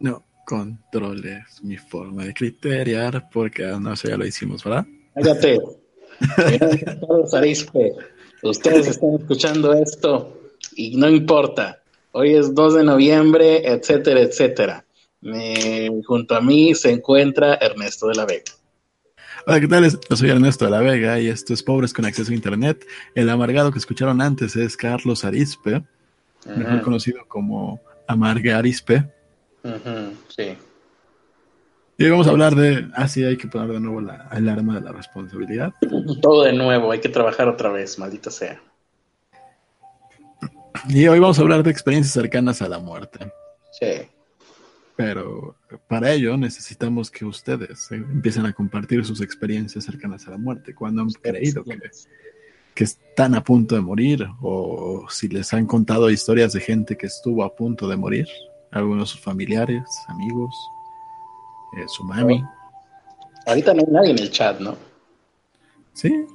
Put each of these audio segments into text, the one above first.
No controles mi forma de criteriar porque no sé, ya lo hicimos, ¿verdad? Cállate. Ustedes están escuchando esto y no importa. Hoy es 2 de noviembre, etcétera, etcétera. junto a mí se encuentra Ernesto de la Vega. Hola, ¿qué tal? Yo soy Ernesto de la Vega y esto es Pobres con Acceso a Internet. El amargado que escucharon antes es Carlos Arispe, mejor conocido como Amargue Arispe. Sí. Y vamos a hablar de. Ah, sí, hay que poner de nuevo la alarma de la responsabilidad. Todo de nuevo, hay que trabajar otra vez, maldita sea. Y hoy vamos a hablar de experiencias cercanas a la muerte. Sí. Pero para ello necesitamos que ustedes empiecen a compartir sus experiencias cercanas a la muerte, cuando han creído que, que, están a punto de morir o si les han contado historias de gente que estuvo a punto de morir, algunos de sus familiares, amigos, eh, su mami. Ahorita no hay nadie en el chat, ¿no? Sí.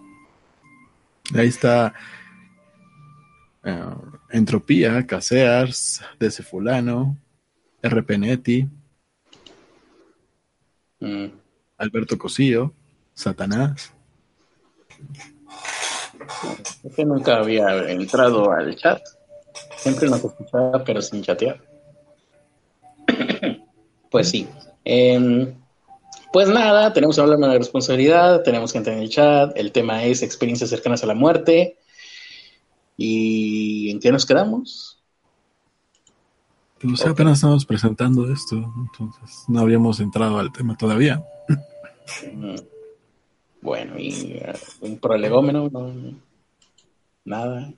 Ahí está uh, Entropía, Casears, DC Fulano, RP Neti, mm. Alberto Cosillo, Satanás. Es que nunca había entrado al chat. Siempre nos escuchaba, pero sin chatear. Pues sí. Em, pues nada, tenemos que hablar de la responsabilidad, tenemos que entrar en el chat. El tema es experiencias cercanas a la muerte. ¿Y en qué nos quedamos? Pues apenas estamos presentando esto, entonces no habíamos entrado al tema todavía. Mm. Bueno, ¿y uh, un prolegómeno? Nada.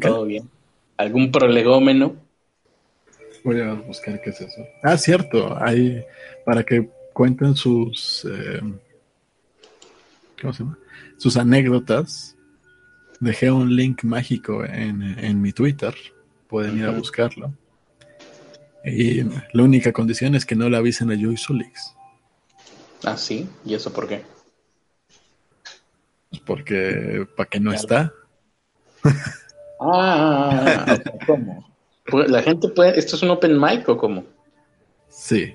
Todo bien. ¿Algún prolegómeno? Voy a buscar qué es eso. Ah, cierto, hay para que cuenten sus eh, ¿cómo se llama? Sus anécdotas. Dejé un link mágico en, en mi Twitter. Pueden ir a buscarlo. Y la única condición es que no le avisen a Joy Sulix. Ah, sí, ¿y eso por qué? Pues porque para que no está. Ah, ¿cómo? Pues, la gente puede, ¿esto es un open mic o cómo? Sí.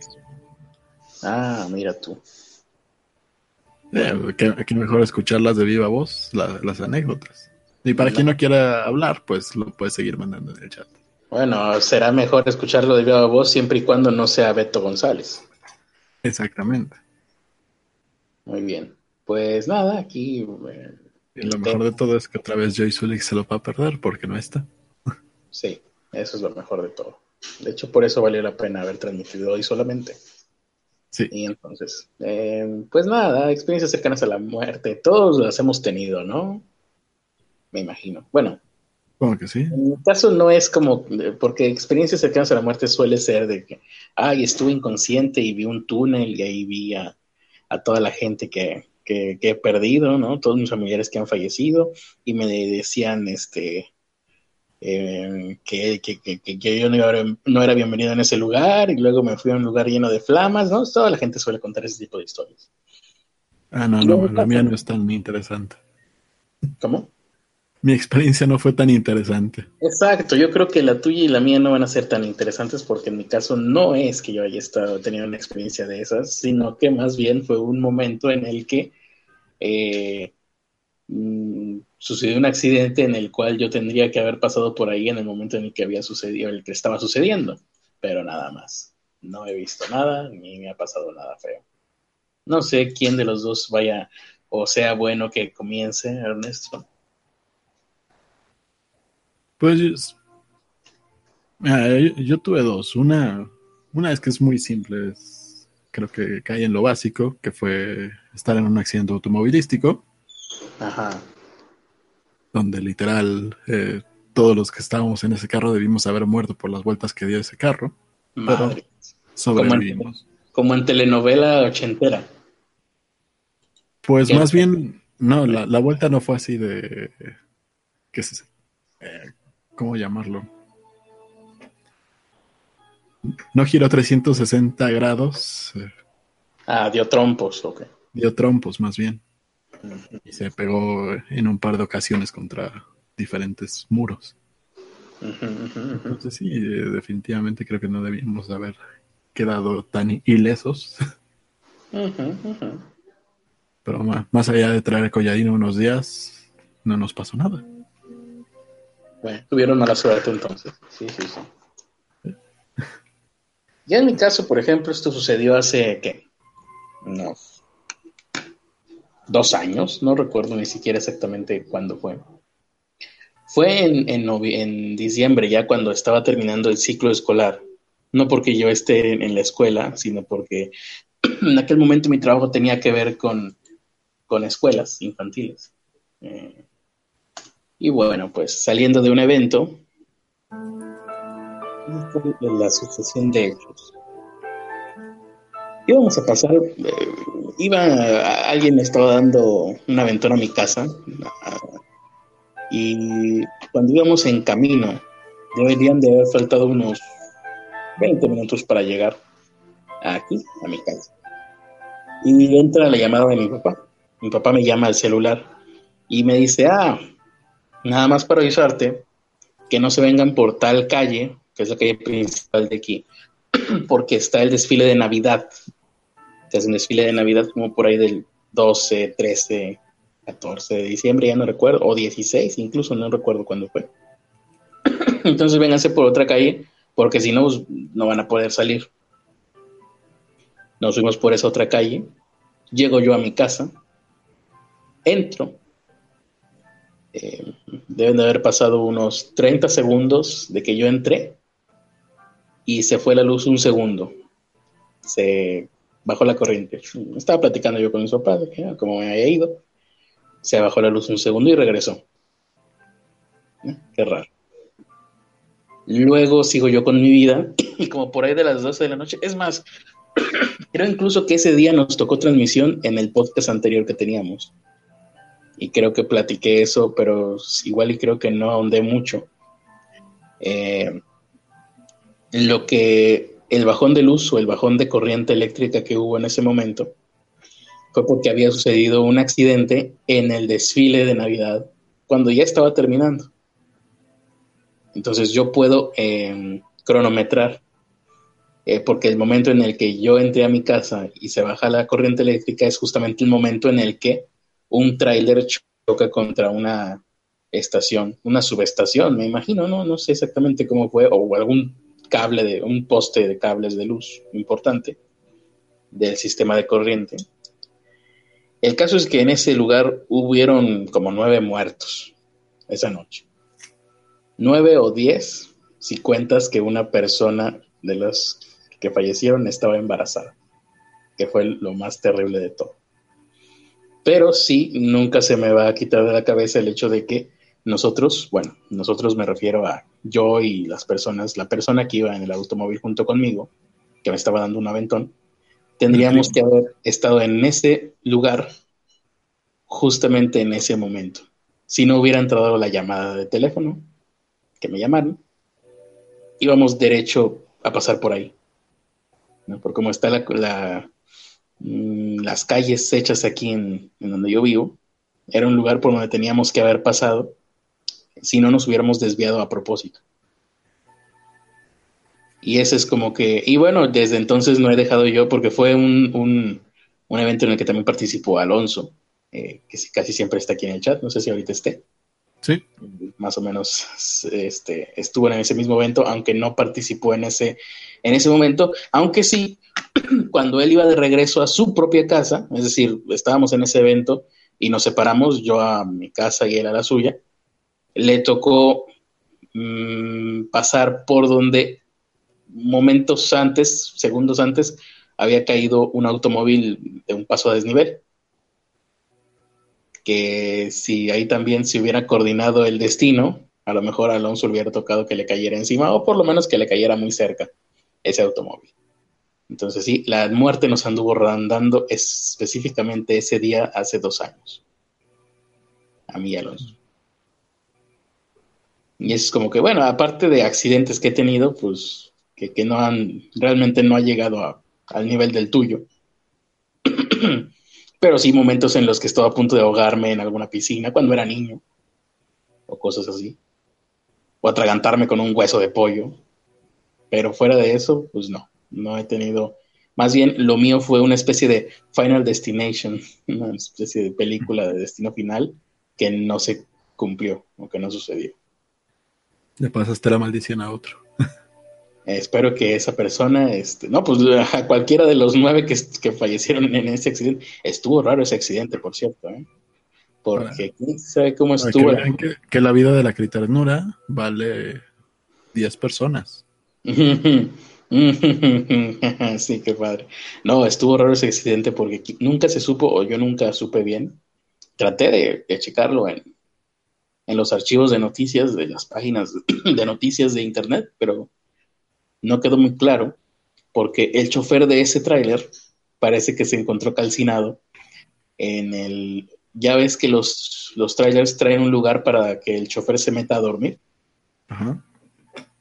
Ah, mira tú. Eh, que, mejor escucharlas de viva voz, las anécdotas. Y para quien no quiera hablar, pues lo puede seguir mandando en el chat. Bueno, será mejor escucharlo de viva voz siempre y cuando no sea Beto González. Exactamente. Muy bien. Pues nada, aquí. Eh, y lo mejor de todo es que otra vez Joy Sulik se lo va a perder porque no está. Sí. Eso es lo mejor de todo. De hecho, por eso valió la pena haber transmitido hoy solamente. Sí. Y entonces, eh, pues nada, experiencias cercanas a la muerte, todos las hemos tenido, ¿no? Me imagino. Bueno. Como que sí. En mi caso no es como, porque experiencias cercanas a la muerte suele ser de que, ay, estuve inconsciente y vi un túnel y ahí vi a, toda la gente que, que, que, he perdido, ¿no? Todos mis familiares que han fallecido y me decían, este, eh, que, yo no era, bienvenido en ese lugar y luego me fui a un lugar lleno de flamas, ¿no? Toda la gente suele contar ese tipo de historias. Ah, no, no, la mía no es tan interesante. ¿Cómo? Mi experiencia no fue tan interesante. Exacto, yo creo que la tuya y la mía no van a ser tan interesantes porque en mi caso no es que yo haya estado teniendo una experiencia de esas, sino que más bien fue un momento en el que eh, mm, sucedió un accidente en el cual yo tendría que haber pasado por ahí en el momento en el que había sucedido, el que estaba sucediendo, pero nada más. No he visto nada ni me ha pasado nada feo. No sé quién de los dos vaya o sea bueno que comience, Ernesto. Pues yo, tuve dos. Una, una es que es muy simple, creo que cae en lo básico, que fue estar en un accidente automovilístico. Ajá donde literal eh, todos los que estábamos en ese carro debimos haber muerto por las vueltas que dio ese carro. Pero sobrevivimos. Como en, telenovela ochentera. Pues más bien, no, la, vuelta no fue así de. ¿Qué es eh, ¿Cómo llamarlo? No giró 360 grados. Eh. ah, dio trompos, ok. Dio trompos, más bien y se pegó en un par de ocasiones contra diferentes muros. Entonces sí, definitivamente creo que no debíamos haber quedado tan ilesos. Pero más, allá de traer colladino unos días, no nos pasó nada. Bueno, tuvieron mala suerte entonces. Sí, sí, sí. Ya en mi caso, por ejemplo, esto sucedió hace, ¿qué? Unos dos años, no recuerdo ni siquiera exactamente cuándo fue. Fue en, en, diciembre, ya cuando estaba terminando el ciclo escolar. No porque yo esté en, la escuela, sino porque en aquel momento mi trabajo tenía que ver con, escuelas infantiles. Eh, y bueno, pues saliendo de un evento, la sucesión de hechos. Íbamos a pasar, eh, iba, alguien me estaba dando una aventura a mi casa, y cuando íbamos en camino, deberían de haber faltado unos 20 minutos para llegar aquí, a mi casa. Y entra la llamada de mi papá. Mi papá me llama al celular y me dice, ah, nada más para avisarte que no se vengan por tal calle, que es la calle principal de aquí, porque está el desfile de Navidad. Es un desfile de Navidad como por ahí del 12, 13, 14 de diciembre, ya no recuerdo, o 16, incluso no recuerdo cuándo fue. Entonces vénganse por otra calle, porque si no, pues, no van a poder salir. Nos fuimos por esa otra calle, llego yo a mi casa, entro, eh, deben de haber pasado unos 30 segundos de que yo entré y se fue la luz un segundo. Se bajó la corriente. Estaba platicando yo con mi papá de ah, cómo me había ido se bajó la luz un segundo y regresó. ¿Eh? Qué raro. Luego sigo yo con mi vida y como por ahí de las 12 de la noche, es más, creo incluso que ese día nos tocó transmisión en el podcast anterior que teníamos. Y creo que platiqué eso, pero igual y creo que no ahondé mucho. Eh, lo que el bajón de luz o el bajón de corriente eléctrica que hubo en ese momento fue porque había sucedido un accidente en el desfile de Navidad cuando ya estaba terminando. Entonces yo puedo em, cronometrar, eh, porque el momento en el que yo entré a mi casa y se baja la corriente eléctrica es justamente el momento en el que un tráiler choca contra una estación, una subestación, me imagino, no, no sé exactamente cómo fue, o algún cable de, un poste de cables de luz importante del sistema de corriente. El caso es que en ese lugar hubieron como nueve muertos esa noche. Nueve o diez si cuentas que una persona de los que fallecieron estaba embarazada, que fue lo más terrible de todo. Pero sí, nunca se me va a quitar de la cabeza el hecho de que nosotros, bueno, nosotros me refiero a yo y las personas, la persona que iba en el automóvil junto conmigo, que me estaba dando un aventón, tendríamos que haber estado en ese lugar justamente en ese momento. Si no hubiera entrado la llamada de teléfono, que me llamaron, íbamos derecho a pasar por ahí. ¿no? Por cómo están la, mm, las calles hechas aquí en, en donde yo vivo, era un lugar por donde teníamos que haber pasado si no nos hubiéramos desviado a propósito. Y ese es como que, y bueno, desde entonces no he dejado yo, porque fue un, un, un evento en el que también participó Alonso, eh, que casi siempre está aquí en el chat, no sé si ahorita esté. Sí. Más o menos este, estuvo en ese mismo evento, aunque no participó en ese, en ese momento, aunque sí, cuando él iba de regreso a su propia casa, es decir, estábamos en ese evento y nos separamos, yo a mi casa y él a la suya, le tocó mm, pasar por donde momentos antes, segundos antes, había caído un automóvil de un paso a desnivel. Que si ahí también se hubiera coordinado el destino, a lo mejor Alonso hubiera tocado que le cayera encima o por lo menos que le cayera muy cerca ese automóvil. Entonces sí, la muerte nos anduvo rondando específicamente ese día hace dos años. A mí, Alonso. Y es como que, bueno, aparte de accidentes que he tenido, pues que, no han, realmente no ha llegado al nivel del tuyo. Pero sí momentos en los que estaba a punto de ahogarme en alguna piscina cuando era niño, o cosas así. O atragantarme con un hueso de pollo. Pero fuera de eso, pues no. No he tenido, más bien lo mío fue una especie de Final Destination, una especie de película de destino final que no se cumplió o que no sucedió. Le pasaste la maldición a otro. espero que esa persona, este, no, pues a cualquiera de los nueve que, que fallecieron en ese accidente, estuvo raro ese accidente, por cierto, ¿eh? porque quién sabe cómo estuvo. Que, que, la vida de la criternura vale 10 personas. sí, qué padre. No, estuvo raro ese accidente porque nunca se supo, o yo nunca supe bien. Traté de, de checarlo en, en los archivos de noticias de las páginas de noticias de internet, pero no quedó muy claro porque el chofer de ese tráiler parece que se encontró calcinado en el... Ya ves que los, los trailers traen un lugar para que el chofer se meta a dormir.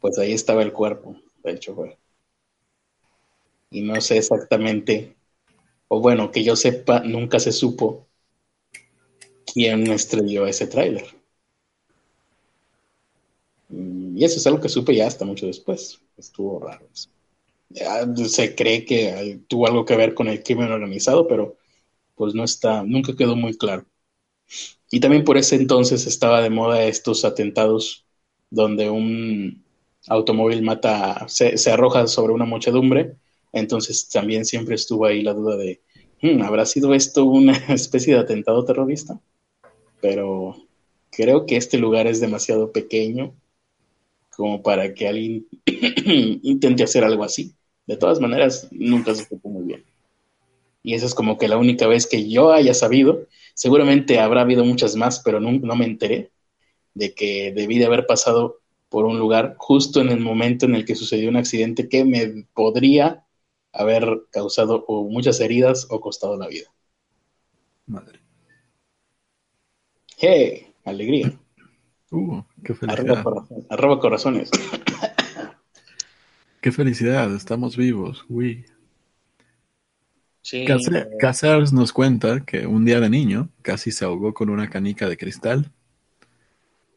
Pues ahí estaba el cuerpo del chofer. Y no sé exactamente, o bueno, que yo sepa, nunca se supo quién estrelló ese tráiler. Y eso es algo que supe ya hasta mucho después. Estuvo raro. se cree que tuvo algo que ver con el crimen organizado, pero pues no está, nunca quedó muy claro. Y también por ese entonces estaba de moda estos atentados donde un automóvil mata, se, arroja sobre una muchedumbre. Entonces también siempre estuvo ahí la duda de, hmm, ¿habrá sido esto una especie de atentado terrorista? Pero creo que este lugar es demasiado pequeño como para que alguien intente hacer algo así. De todas maneras, nunca se supo muy bien. Y esa es como que la única vez que yo haya sabido. Seguramente habrá habido muchas más, pero no, no me enteré de que debí de haber pasado por un lugar justo en el momento en el que sucedió un accidente que me podría haber causado muchas heridas o costado la vida. Madre. ¡Hey! Alegría. Uh, qué felicidad. Arroba, corazones. Qué felicidad, estamos vivos, uy. Sí. nos cuenta que un día de niño casi se ahogó con una canica de cristal,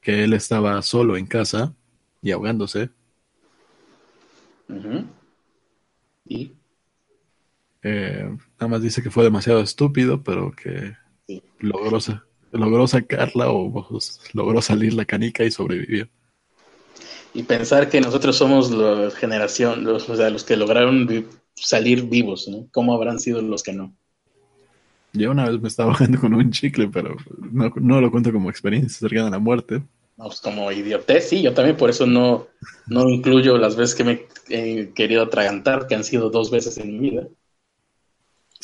que él estaba solo en casa y ahogándose. ¿Y? Eh, nada más dice que fue demasiado estúpido, pero que logró, logró sacarla o logró salir la canica y sobrevivió. Y pensar que nosotros somos la generación, los, o sea, los que lograron salir vivos, ¿no? ¿Cómo habrán sido los que no? Yo una vez me estaba bajando con un chicle, pero no, lo cuento como experiencia cercana a la muerte. No, pues como idiotez, sí, yo también por eso no, no incluyo las veces que me he querido atragantar, que han sido dos veces en mi vida.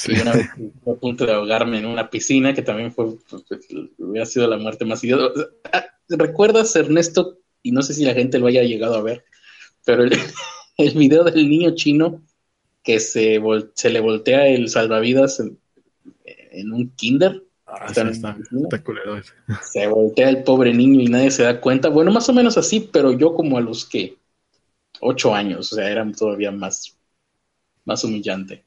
Y una vez a punto de ahogarme en una piscina, que también fue, pues, pues, hubiera sido la muerte más idiota. Ah, ¿Recuerdas, Ernesto? Y no sé si la gente lo haya llegado a ver, pero el, el video del niño chino que se, se le voltea el salvavidas en, un kinder. Ah, está, está, Se voltea el pobre niño y nadie se da cuenta. Bueno, más o menos así, pero yo como a los que ocho años, o sea, era todavía más, más humillante.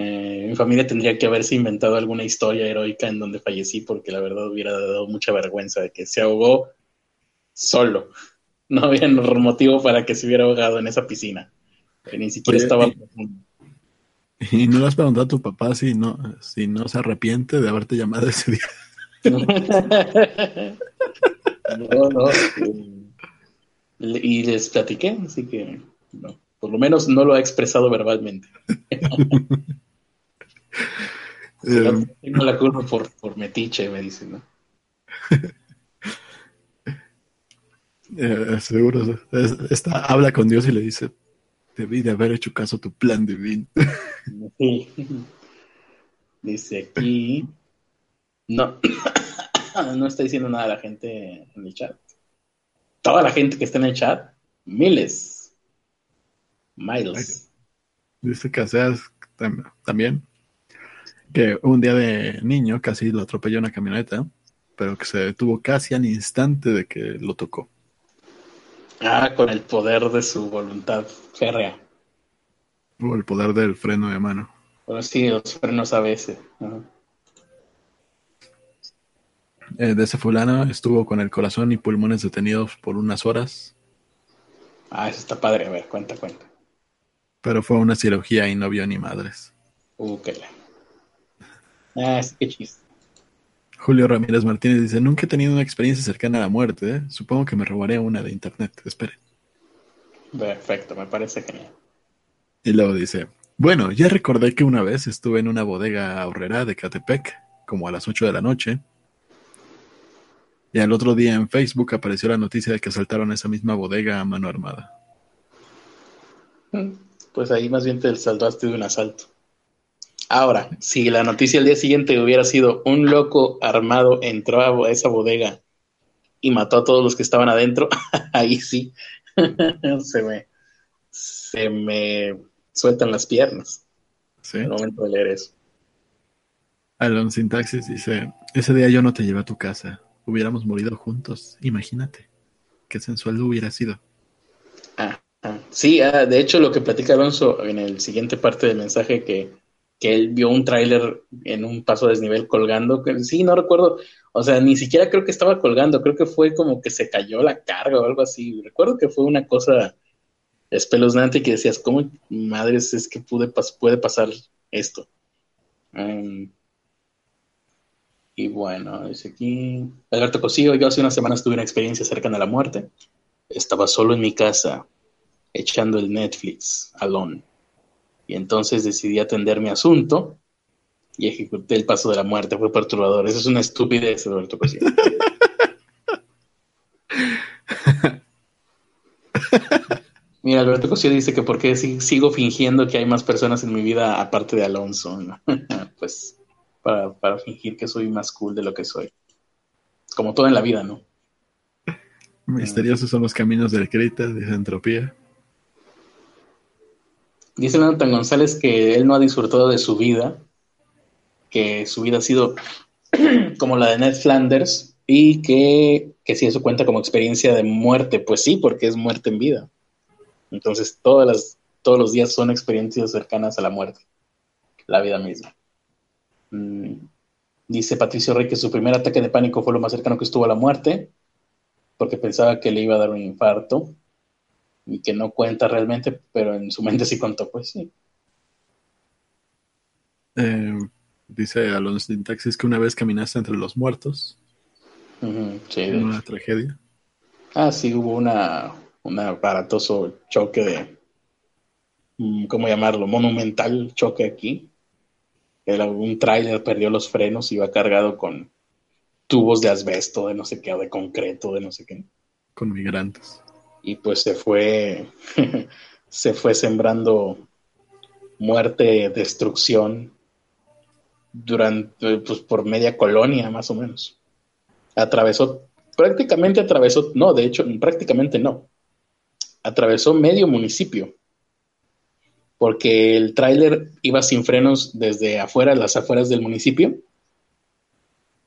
Eh, mi familia tendría que haberse inventado alguna historia heroica en donde fallecí porque la verdad hubiera dado mucha vergüenza de que se ahogó solo. No había motivo para que se hubiera ahogado en esa piscina. Que ni siquiera estaba... Y, no le has preguntado a tu papá si no, si no se arrepiente de haberte llamado ese día. no, no. y les platiqué, así que no. Por lo menos no lo ha expresado verbalmente. Em, tengo la culpa por, por metiche, me dice, ¿no? Eh, seguro. Esta, habla con Dios y le dice, debí de haber hecho caso a tu plan divino. Dice aquí, no, no está diciendo nada la gente en el chat. Toda la gente que está en el chat, miles, Miles. Dice que seas también que un día de niño casi lo atropelló una camioneta, pero que se detuvo casi al instante de que lo tocó. Ah, con el poder de su voluntad férrea. O el poder del freno de mano. Bueno, sí, los frenos a veces. Eh, de ese fulano estuvo con el corazón y pulmones detenidos por unas horas. Ah, eso está padre. A ver, cuenta, cuenta. Pero fue una cirugía y no vio ni madres. Uh, qué es que chiste. Julio Ramírez Martínez dice, nunca he tenido una experiencia cercana a la muerte. ¿eh? Supongo que me robaré una de internet. Espere. Perfecto, me parece genial. Y luego dice, bueno, ya recordé que una vez estuve en una bodega ahorrera de Catepec, como a las 8 de la noche. Y al otro día en Facebook apareció la noticia de que asaltaron esa misma bodega a mano armada. Mm, pues ahí más bien te salvaste de un asalto. Ahora, si la noticia al día siguiente hubiera sido un loco armado entró a esa bodega y mató a todos los que estaban adentro, ahí sí se me se me sueltan las piernas. Sí. Al momento de leer eso. Alon Sintaxis dice, ese día yo no te llevé a tu casa, hubiéramos morido juntos, imagínate, qué sensual hubiera sido. Ah, ah. sí, ah, de hecho lo que platica Alonso en el siguiente parte del mensaje que que él vio un tráiler en un paso de desnivel colgando, sí, no recuerdo, o sea, ni siquiera creo que estaba colgando, creo que fue como que se cayó la carga o algo así, recuerdo que fue una cosa espeluznante que decías, ¿cómo madres es que pude puede pasar esto? Um, y bueno, dice aquí, Alberto Cosío, yo hace unas semanas tuve una experiencia cercana a la muerte, estaba solo en mi casa, echando el Netflix, alone y entonces decidí atender mi asunto y ejecuté el paso de la muerte. Fue perturbador. Eso es una estupidez, Roberto Cosío. Mira, Alberto Cosío dice que por qué sigo fingiendo que hay más personas en mi vida aparte de Alonso. pues para, para, fingir que soy más cool de lo que soy. Como todo en la vida, ¿no? Misteriosos son los caminos de Creta, de entropía. Dice Jonathan González que él no ha disfrutado de su vida, que su vida ha sido como la de Ned Flanders y que, que si eso cuenta como experiencia de muerte, pues sí, porque es muerte en vida. Entonces todos los días son experiencias cercanas a la muerte, la vida misma. Mm, dice Patricio Rey que su primer ataque de pánico fue lo más cercano que estuvo a la muerte, porque pensaba que le iba a dar un infarto y que no cuenta realmente, pero en su mente sí contó, pues sí. Eh, dice Alonso Sintaxis que una vez caminaste entre los muertos. sí, en una tragedia. Ah, sí, hubo una, un aparatoso choque de, mm, ¿cómo llamarlo? Monumental choque aquí. Era un tráiler, perdió los frenos, iba cargado con tubos de asbesto, de no sé qué, o de concreto, de no sé qué. Con migrantes y pues se fue, se fue sembrando muerte, destrucción durante, pues por media colonia más o menos. Atravesó, prácticamente atravesó, no, de hecho, prácticamente no. Atravesó medio municipio. Porque el tráiler iba sin frenos desde afuera, las afueras del municipio,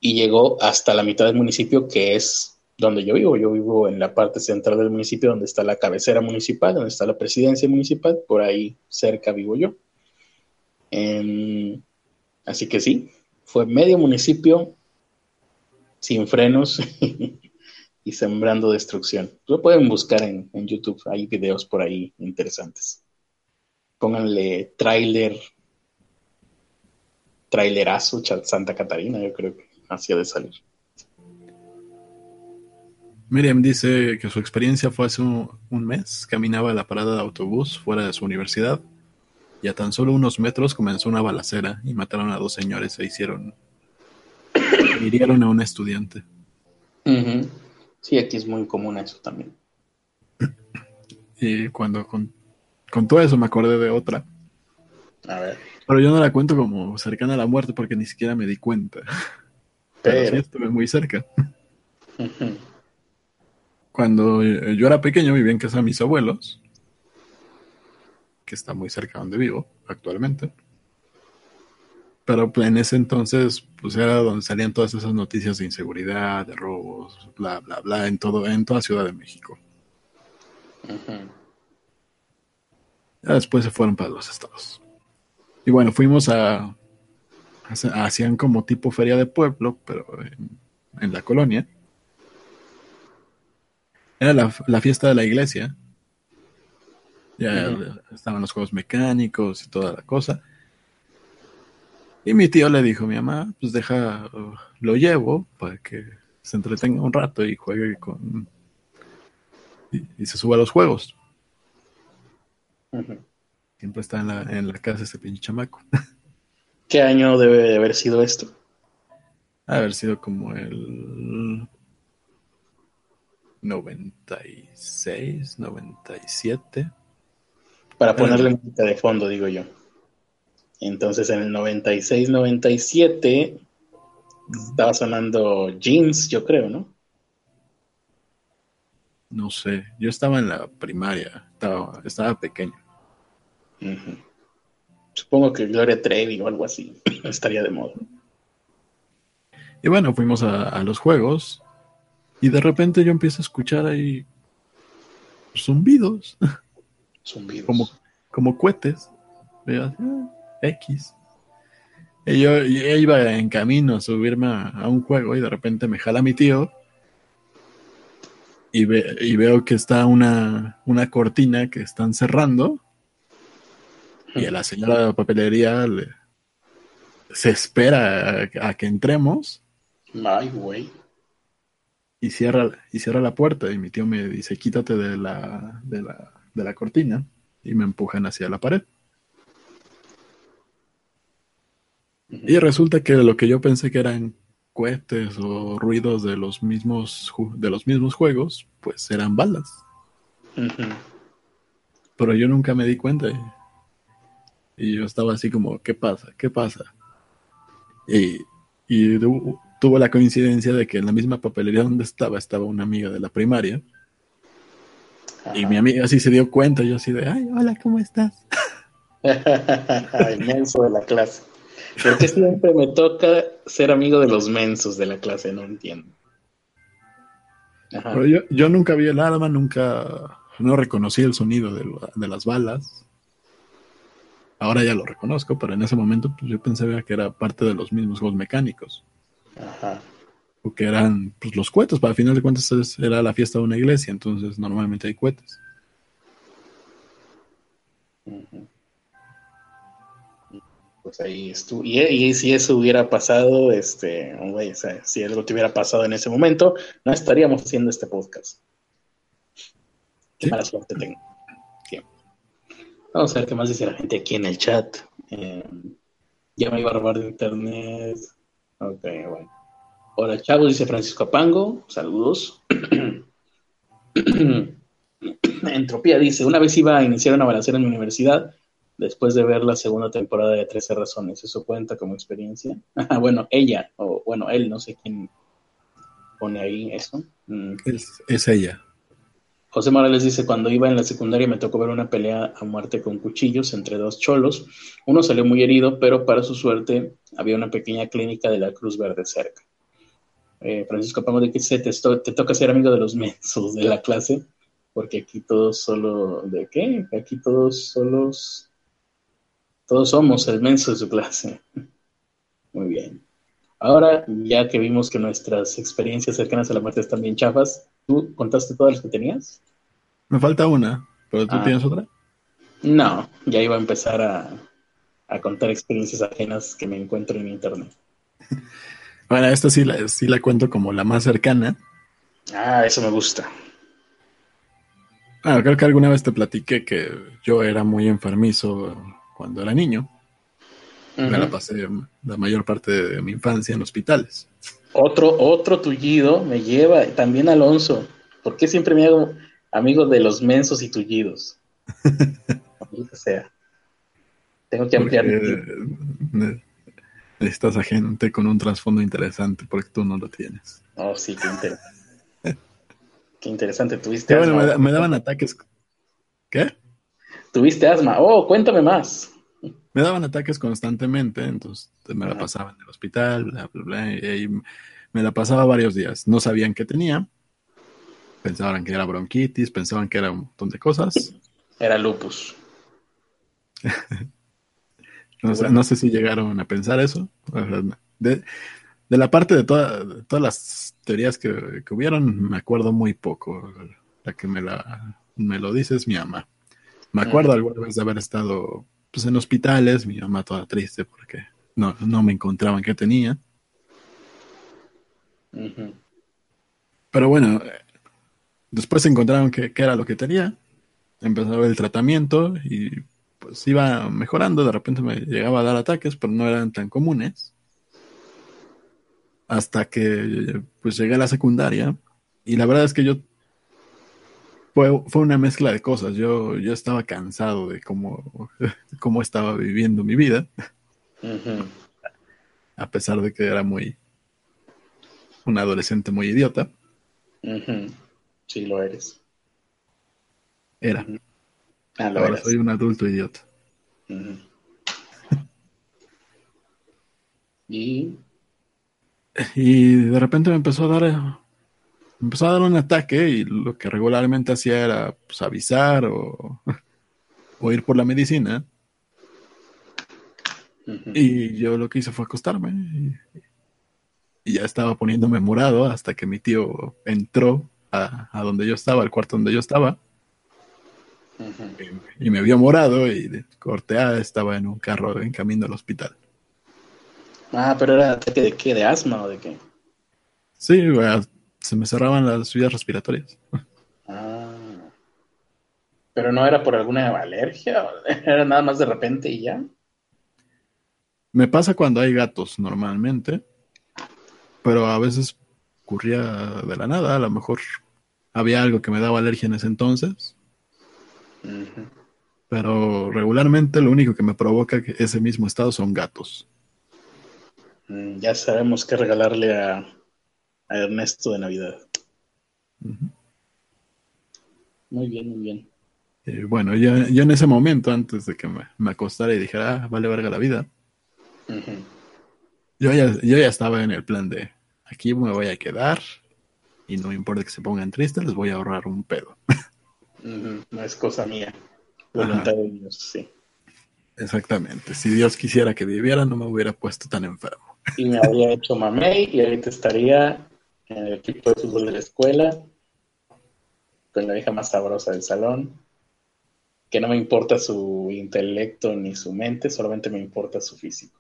y llegó hasta la mitad del municipio, que es donde yo vivo. Yo vivo en la parte central del municipio, donde está la cabecera municipal, donde está la presidencia municipal, por ahí cerca vivo yo. Em, así que sí, fue medio municipio sin frenos y sembrando destrucción. Lo pueden buscar en, en, YouTube, hay videos por ahí interesantes. Pónganle trailer, trailerazo Santa Catarina, yo creo que hacía de salir. Miriam dice que su experiencia fue hace un, mes. Caminaba a la parada de autobús fuera de su universidad y a tan solo unos metros comenzó una balacera y mataron a dos señores e hicieron. hirieron a un estudiante. Sí, aquí es muy común eso también. Y cuando con, todo eso me acordé de otra. A ver. Pero yo no la cuento como cercana a la muerte porque ni siquiera me di cuenta. Pero, sí estuve muy cerca. Cuando eh, yo era pequeño vivía en casa de mis abuelos, que está muy cerca de donde vivo actualmente. Pero en ese entonces, pues era donde salían todas esas noticias de inseguridad, de robos, bla, bla, bla, en todo, en toda Ciudad de México. Ya después se fueron para los estados. Y bueno, fuimos a, hacían como tipo feria de pueblo, pero en la colonia. Era la, fiesta de la iglesia. Ya estaban los juegos mecánicos y toda la cosa. Y mi tío le dijo a mi mamá, pues deja, lo llevo para que se entretenga un rato y juegue con... Y, se suba a los juegos. Siempre está en la, en la casa ese pinche chamaco. ¿Qué año debe de haber sido esto? Haber sido como el 96, 97. Para ponerle música de fondo, digo yo. Entonces en el 96, 97 estaba sonando Jeans, yo creo, ¿no? No sé, yo estaba en la primaria, estaba, estaba pequeño. Supongo que Gloria Trevi o algo así estaría de moda. Y bueno, fuimos a, los juegos y de repente yo empiezo a escuchar ahí zumbidos. Zumbidos. Como, como cohetes. Ah, X. Y yo, iba en camino a subirme a, un juego y de repente me jala mi tío y, y veo que está una, una cortina que están cerrando y a la señora de la papelería le, se espera a, que entremos. Ay, güey. Y cierra, y cierra la puerta y mi tío me dice, quítate de la, de la, de la cortina y me empujan hacia la pared. Y resulta que lo que yo pensé que eran cohetes o ruidos de los mismos, de los mismos juegos, pues eran balas. Pero yo nunca me di cuenta. Y yo estaba así como, ¿qué pasa? ¿Qué pasa? Y, tuvo la coincidencia de que en la misma papelería donde estaba, estaba una amiga de la primaria. Y mi amiga así se dio cuenta, yo así de, ay, hola, ¿cómo estás? El menso de la clase. ¿Por qué siempre me toca ser amigo de los mensos de la clase? No entiendo. Pero yo, yo, nunca vi el arma, nunca, no reconocí el sonido de, de, las balas. Ahora ya lo reconozco, pero en ese momento pues, yo pensé que era parte de los mismos juegos mecánicos. Ajá. O que eran pues, los cohetes, para al final de cuentas era la fiesta de una iglesia, entonces normalmente hay cohetes. pues ahí estuvo. Y, si eso hubiera pasado, este, si algo te hubiera pasado en ese momento, no estaríamos haciendo este podcast. Qué mala suerte tengo. Vamos a ver qué más dice la gente aquí en el chat. Eh, ya me iba a robar de internet. Ok, bueno. Hola, chavos, dice Francisco Apango. Saludos. Entropía dice: Una vez iba a iniciar una balacera en mi universidad después de ver la segunda temporada de 13 razones. ¿Eso cuenta como experiencia? bueno, ella, o bueno, él, no sé quién pone ahí eso. Mm. Es, ella. José Morales dice, cuando iba en la secundaria me tocó ver una pelea a muerte con cuchillos entre dos cholos. Uno salió muy herido, pero para su suerte había una pequeña clínica de la Cruz Verde cerca. Eh, Francisco Pamo de que te, te toca ser amigo de los mensos de la clase, porque aquí todos solo, ¿de qué? Aquí todos solos todos somos el menso de su clase. Muy bien. Ahora, ya que vimos que nuestras experiencias cercanas a la muerte están bien chafas, ¿tú contaste todas las que tenías? Me falta una, pero ¿tú ah. tienes otra? No, ya iba a empezar a, contar experiencias ajenas que me encuentro en internet. bueno, esta sí la, sí la cuento como la más cercana. Ah, eso me gusta. Ah, creo que alguna vez te platiqué que yo era muy enfermizo cuando era niño. Me la pasé la mayor parte de mi infancia en hospitales. Otro, otro tullido me lleva, también Alonso. ¿Por qué siempre me hago amigo de los mensos y tullidos? o sea, tengo que ampliar. necesitas a gente con un trasfondo interesante porque tú no lo tienes. Oh, sí, qué interesante. qué interesante. Tuviste asma. me daban ataques. ¿Qué? Tuviste asma. Oh, cuéntame más me daban ataques constantemente, entonces me la pasaba en el hospital, bla, bla, bla, y me la pasaba varios días. No sabían qué tenía, pensaban que era bronquitis, pensaban que era un montón de cosas. Era lupus. no, sé, si llegaron a pensar eso. De, la parte de, todas las teorías que, que, hubieron, me acuerdo muy poco. La que me, la, me lo dice es mi ama. Me acuerdo alguna vez de haber estado pues, en hospitales, mi mamá toda triste porque no, no me encontraban qué tenía. Pero bueno, después encontraron qué era lo que tenía. Empezó el tratamiento y pues iba mejorando. De repente me llegaba a dar ataques, pero no eran tan comunes. Hasta que pues llegué a la secundaria. Y la verdad es que yo fue, fue una mezcla de cosas. Yo, yo estaba cansado de cómo, cómo estaba viviendo mi vida. A pesar de que era muy un adolescente muy idiota. Sí, lo eres. Era. Ah, Ahora soy un adulto idiota. y... y de repente me empezó a dar empezó a dar un ataque y lo que regularmente hacía era pues, avisar o, o, ir por la medicina. Y yo lo que hice fue acostarme y, ya estaba poniéndome morado hasta que mi tío entró a, a donde yo estaba, al cuarto donde yo estaba. y, me vio morado y corteada estaba en un carro en camino al hospital. Ah, pero era ataque de qué, de asma o de qué? Sí, se me cerraban las vías respiratorias. Ah. Pero no era por alguna alergia, era nada más de repente y ya. Me pasa cuando hay gatos normalmente, pero a veces ocurría de la nada, a lo mejor había algo que me daba alergia en ese entonces. Pero regularmente lo único que me provoca ese mismo estado son gatos. Mm, ya sabemos qué regalarle a, Ernesto de Navidad. Muy bien, muy bien. Eh, bueno, yo, en ese momento, antes de que me, acostara y dijera, ah, vale verga la vida, yo, ya, yo ya estaba en el plan de, aquí me voy a quedar y no me importa que se pongan tristes, les voy a ahorrar un pedo. No es cosa mía, voluntad de Dios, sí. Exactamente, si Dios quisiera que viviera, no me hubiera puesto tan enfermo. Y me habría hecho mamey y ahorita estaría en el equipo de fútbol de la escuela, con la hija más sabrosa del salón, que no me importa su intelecto ni su mente, solamente me importa su físico.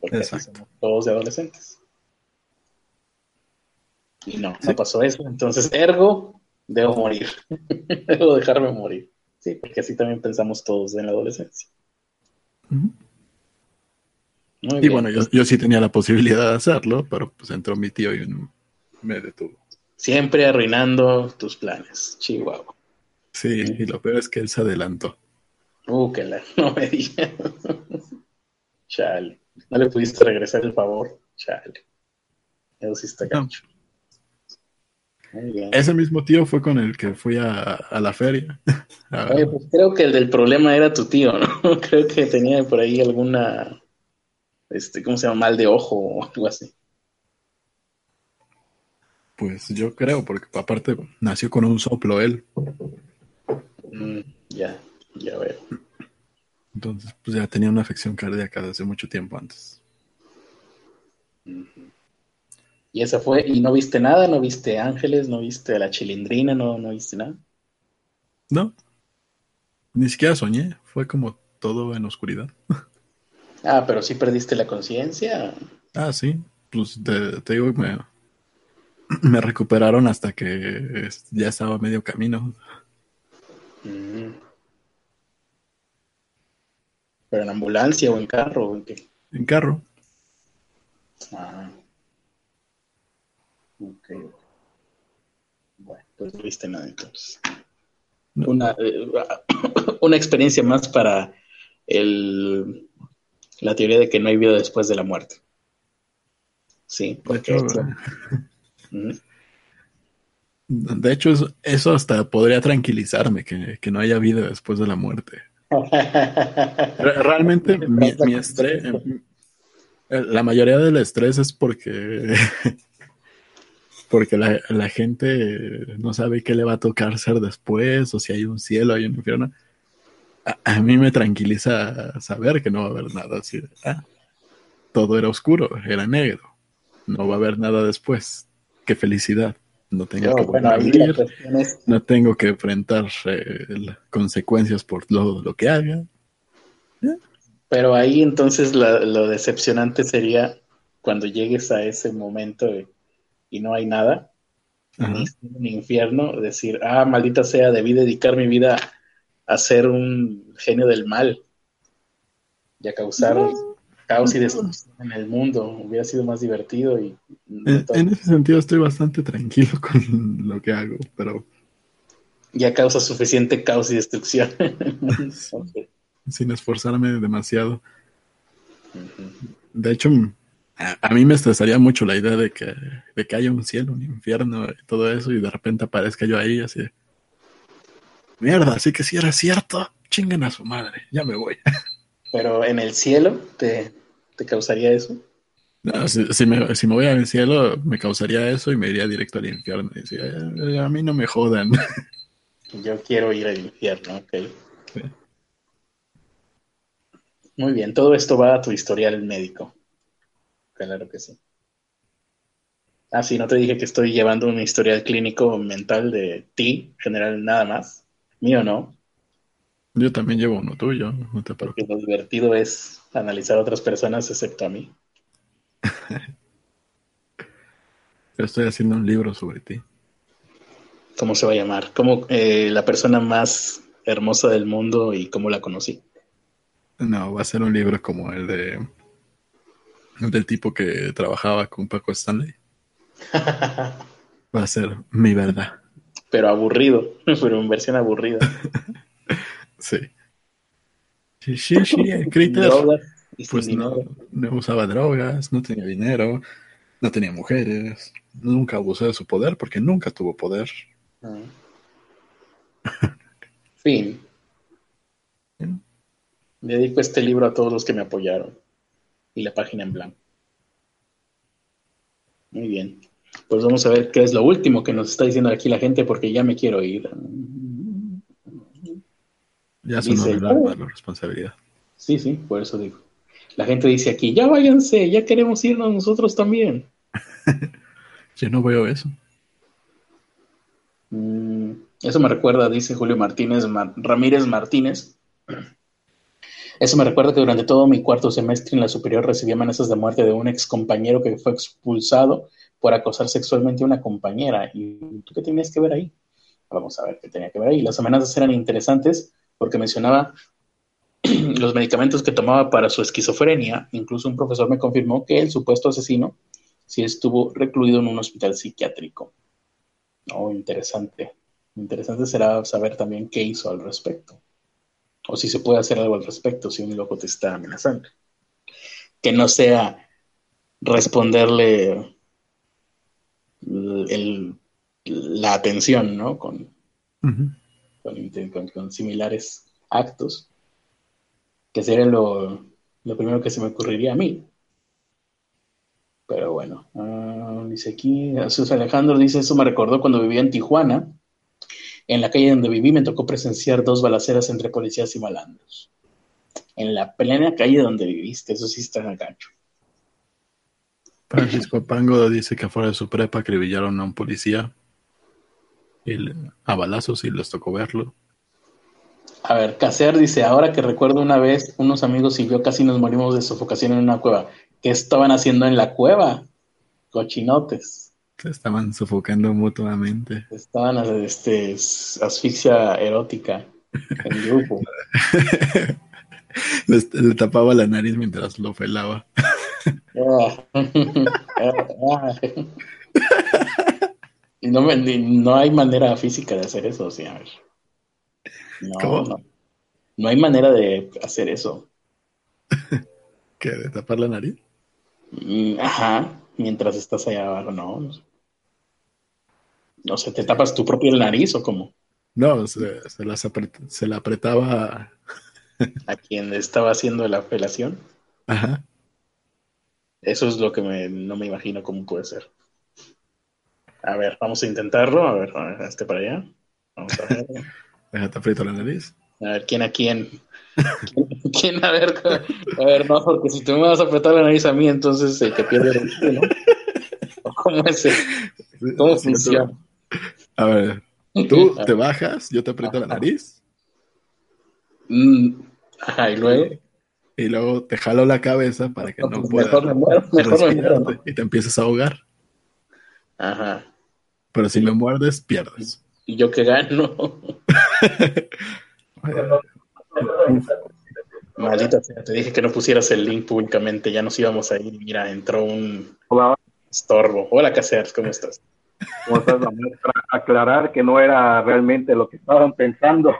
Porque somos todos de adolescentes. Y no, no pasó eso. Entonces, ergo, debo morir. debo dejarme morir. Sí, porque así también pensamos todos en la adolescencia. y bueno, yo, yo, sí tenía la posibilidad de hacerlo, pero pues entró mi tío y me detuvo. Siempre arruinando tus planes, Chihuahua. Sí, y lo peor es que él se adelantó. Uh, que la, no me digas. Chale. ¿No le pudiste regresar el favor? Chale. Eso sí está gancho. Ese mismo tío fue con el que fui a, la feria. Oye, pues creo que el del problema era tu tío, ¿no? creo que tenía por ahí alguna, este, ¿cómo se llama? Mal de ojo o algo así. Pues yo creo, porque aparte nació con un soplo él. Mm, ya, ya veo. Entonces, pues ya tenía una afección cardíaca desde mucho tiempo antes. Y esa fue, ¿y no viste nada? ¿No viste ángeles? ¿No viste a la chilindrina? ¿No, no viste nada? No. Ni siquiera soñé. Fue como todo en oscuridad. Ah, pero sí perdiste la conciencia. Ah, sí. Pues te, digo, me, me recuperaron hasta que ya estaba medio camino. Mm. ¿Pero en ambulancia o en carro? ¿o en, qué? en carro. Ah. Ok. Bueno, pues no viste nada entonces. Una, eh, una experiencia más para el, la teoría de que no hay vida después de la muerte. Sí, porque... De hecho, eso, hasta podría tranquilizarme, que, no haya vida después de la muerte. Realmente mi, estrés, la mayoría del estrés es porque, porque la, gente no sabe qué le va a tocar ser después, o si hay un cielo, hay un infierno. A, mí me tranquiliza saber que no va a haber nada así. Ah, todo era oscuro, era negro, no va a haber nada después. Qué felicidad. No tengo, que, no tengo que enfrentar eh, consecuencias por lo, lo que haga. Pero ahí entonces lo decepcionante sería cuando llegues a ese momento y no hay nada, ni un infierno, decir, ah, maldita sea, debí dedicar mi vida a ser un genio del mal y a causar caos y destrucción en el mundo. Hubiera sido más divertido y... En, ese sentido estoy bastante tranquilo con lo que hago, pero... Ya causa suficiente caos y destrucción. Sin esforzarme demasiado. De hecho, a, mí me estresaría mucho la idea de que, de que haya un cielo, un infierno y todo eso, y de repente aparezca yo ahí así. Mierda, así que si era cierto, chinguen a su madre, ya me voy. Pero en el cielo, ¿te, causaría eso? No, si, me, si, me, voy al cielo, me causaría eso y me iría directo al infierno. Y a mí no me jodan. Yo quiero ir al infierno, ok. Muy bien, todo esto va a tu historial médico. Claro que sí. Ah, sí, no te dije que estoy llevando un historial clínico mental de ti, general, nada más. Mío no. Yo también llevo uno tuyo, no te Porque lo divertido es analizar a otras personas excepto a mí. Yo estoy haciendo un libro sobre ti. ¿Cómo se va a llamar? ¿Cómo eh, la persona más hermosa del mundo y cómo la conocí? No, va a ser un libro como el de del tipo que trabajaba con Paco Stanley. Va a ser mi verdad. Pero aburrido, pero en versión aburrida. Sí. Sí, sí, sí, pues no, no usaba drogas, no tenía dinero, no tenía mujeres, nunca abusó de su poder porque nunca tuvo poder. Ah. fin. Dedico este libro a todos los que me apoyaron y la página en blanco. Muy bien. Pues vamos a ver qué es lo último que nos está diciendo aquí la gente porque ya me quiero ir. Ya es una oh". la responsabilidad. Sí, sí, por eso digo. La gente dice aquí, ya váyanse, ya queremos irnos nosotros también. Yo no veo eso. Mm, eso me recuerda, dice Julio Martínez, Ramírez Martínez, eso me recuerda que durante todo mi cuarto semestre en la superior recibí amenazas de muerte de un ex compañero que fue expulsado por acosar sexualmente a una compañera. ¿Y tú qué tenías que ver ahí? Vamos a ver qué tenía que ver ahí. Las amenazas eran interesantes porque mencionaba los medicamentos que tomaba para su esquizofrenia. Incluso un profesor me confirmó que el supuesto asesino sí estuvo recluido en un hospital psiquiátrico. Oh, interesante. Interesante será saber también qué hizo al respecto o si se puede hacer algo al respecto si un loco te está amenazando. Que no sea responderle la atención, ¿no? Con, con, similares actos, que sería lo, primero que se me ocurriría a mí. Pero bueno, ah, dice aquí, Jesús Alejandro dice, eso me recordó cuando vivía en Tijuana, en la calle donde viví me tocó presenciar dos balaceras entre policías y malandros. En la plena calle donde viviste, eso sí está en el gancho. Francisco Pango dice que afuera de su prepa acribillaron a un policía a balazos y les tocó verlo. A ver, Caser dice, ahora que recuerdo una vez, unos amigos y yo casi nos morimos de sofocación en una cueva. ¿Qué estaban haciendo en la cueva? Cochinotes. Se estaban sofocando mutuamente. Estaban este, asfixia erótica en grupo. le, tapaba la nariz mientras lo felaba. y no, no hay manera física de hacer eso, sí, a ver. No, no, hay manera de hacer eso. ¿Qué? ¿De tapar la nariz? Mm, ajá mientras estás allá abajo, no. No sé, ¿te tapas tu propia nariz o cómo? No, se, se, la apretaba a quien estaba haciendo la apelación. Ajá. Eso es lo que no me imagino cómo puede ser. A ver, vamos a intentarlo. A ver, este para allá. Vamos a ver. Déjate aprieto la nariz. A ver, ¿quién a quién? ¿Quién, a ver? A ver, no, porque si tú me vas a apretar la nariz a mí, entonces el que pierde el ¿no? ¿Cómo es? ¿Cómo funciona? A ver, tú te bajas, yo te aprieto la nariz. Mm, ajá, y luego. Y luego te jalo la cabeza para que no, pues puedas mejor me muero, mejor me muero, y te empiezas a ahogar. Ajá. Pero si me muerdes, pierdes. ¿Y yo qué gano? Maldita sea, te dije que no pusieras el link públicamente, ya nos íbamos a ir. Mira, entró un Hola, estorbo. Hola, Casears, ¿cómo estás? ¿cómo estás? Aclarar que no era realmente lo que estaban pensando.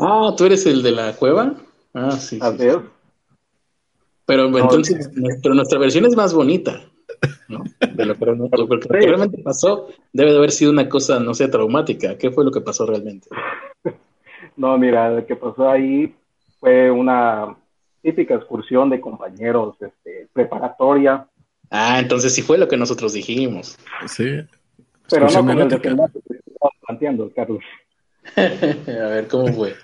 Ah, ¿tú eres el de la cueva? Ah, sí. sí, Así sí. es. Pero entonces, pero nuestra versión es más bonita. ¿No? De lo que, lo realmente pasó debe de haber sido una cosa, no sé, traumática. ¿Qué fue lo que pasó realmente? No, mira, lo que pasó ahí fue una típica excursión de compañeros este, preparatoria, Ah, entonces sí fue lo que nosotros dijimos. Sí. pero no con el que estabas planteando, Carlos. a ver, ¿cómo fue?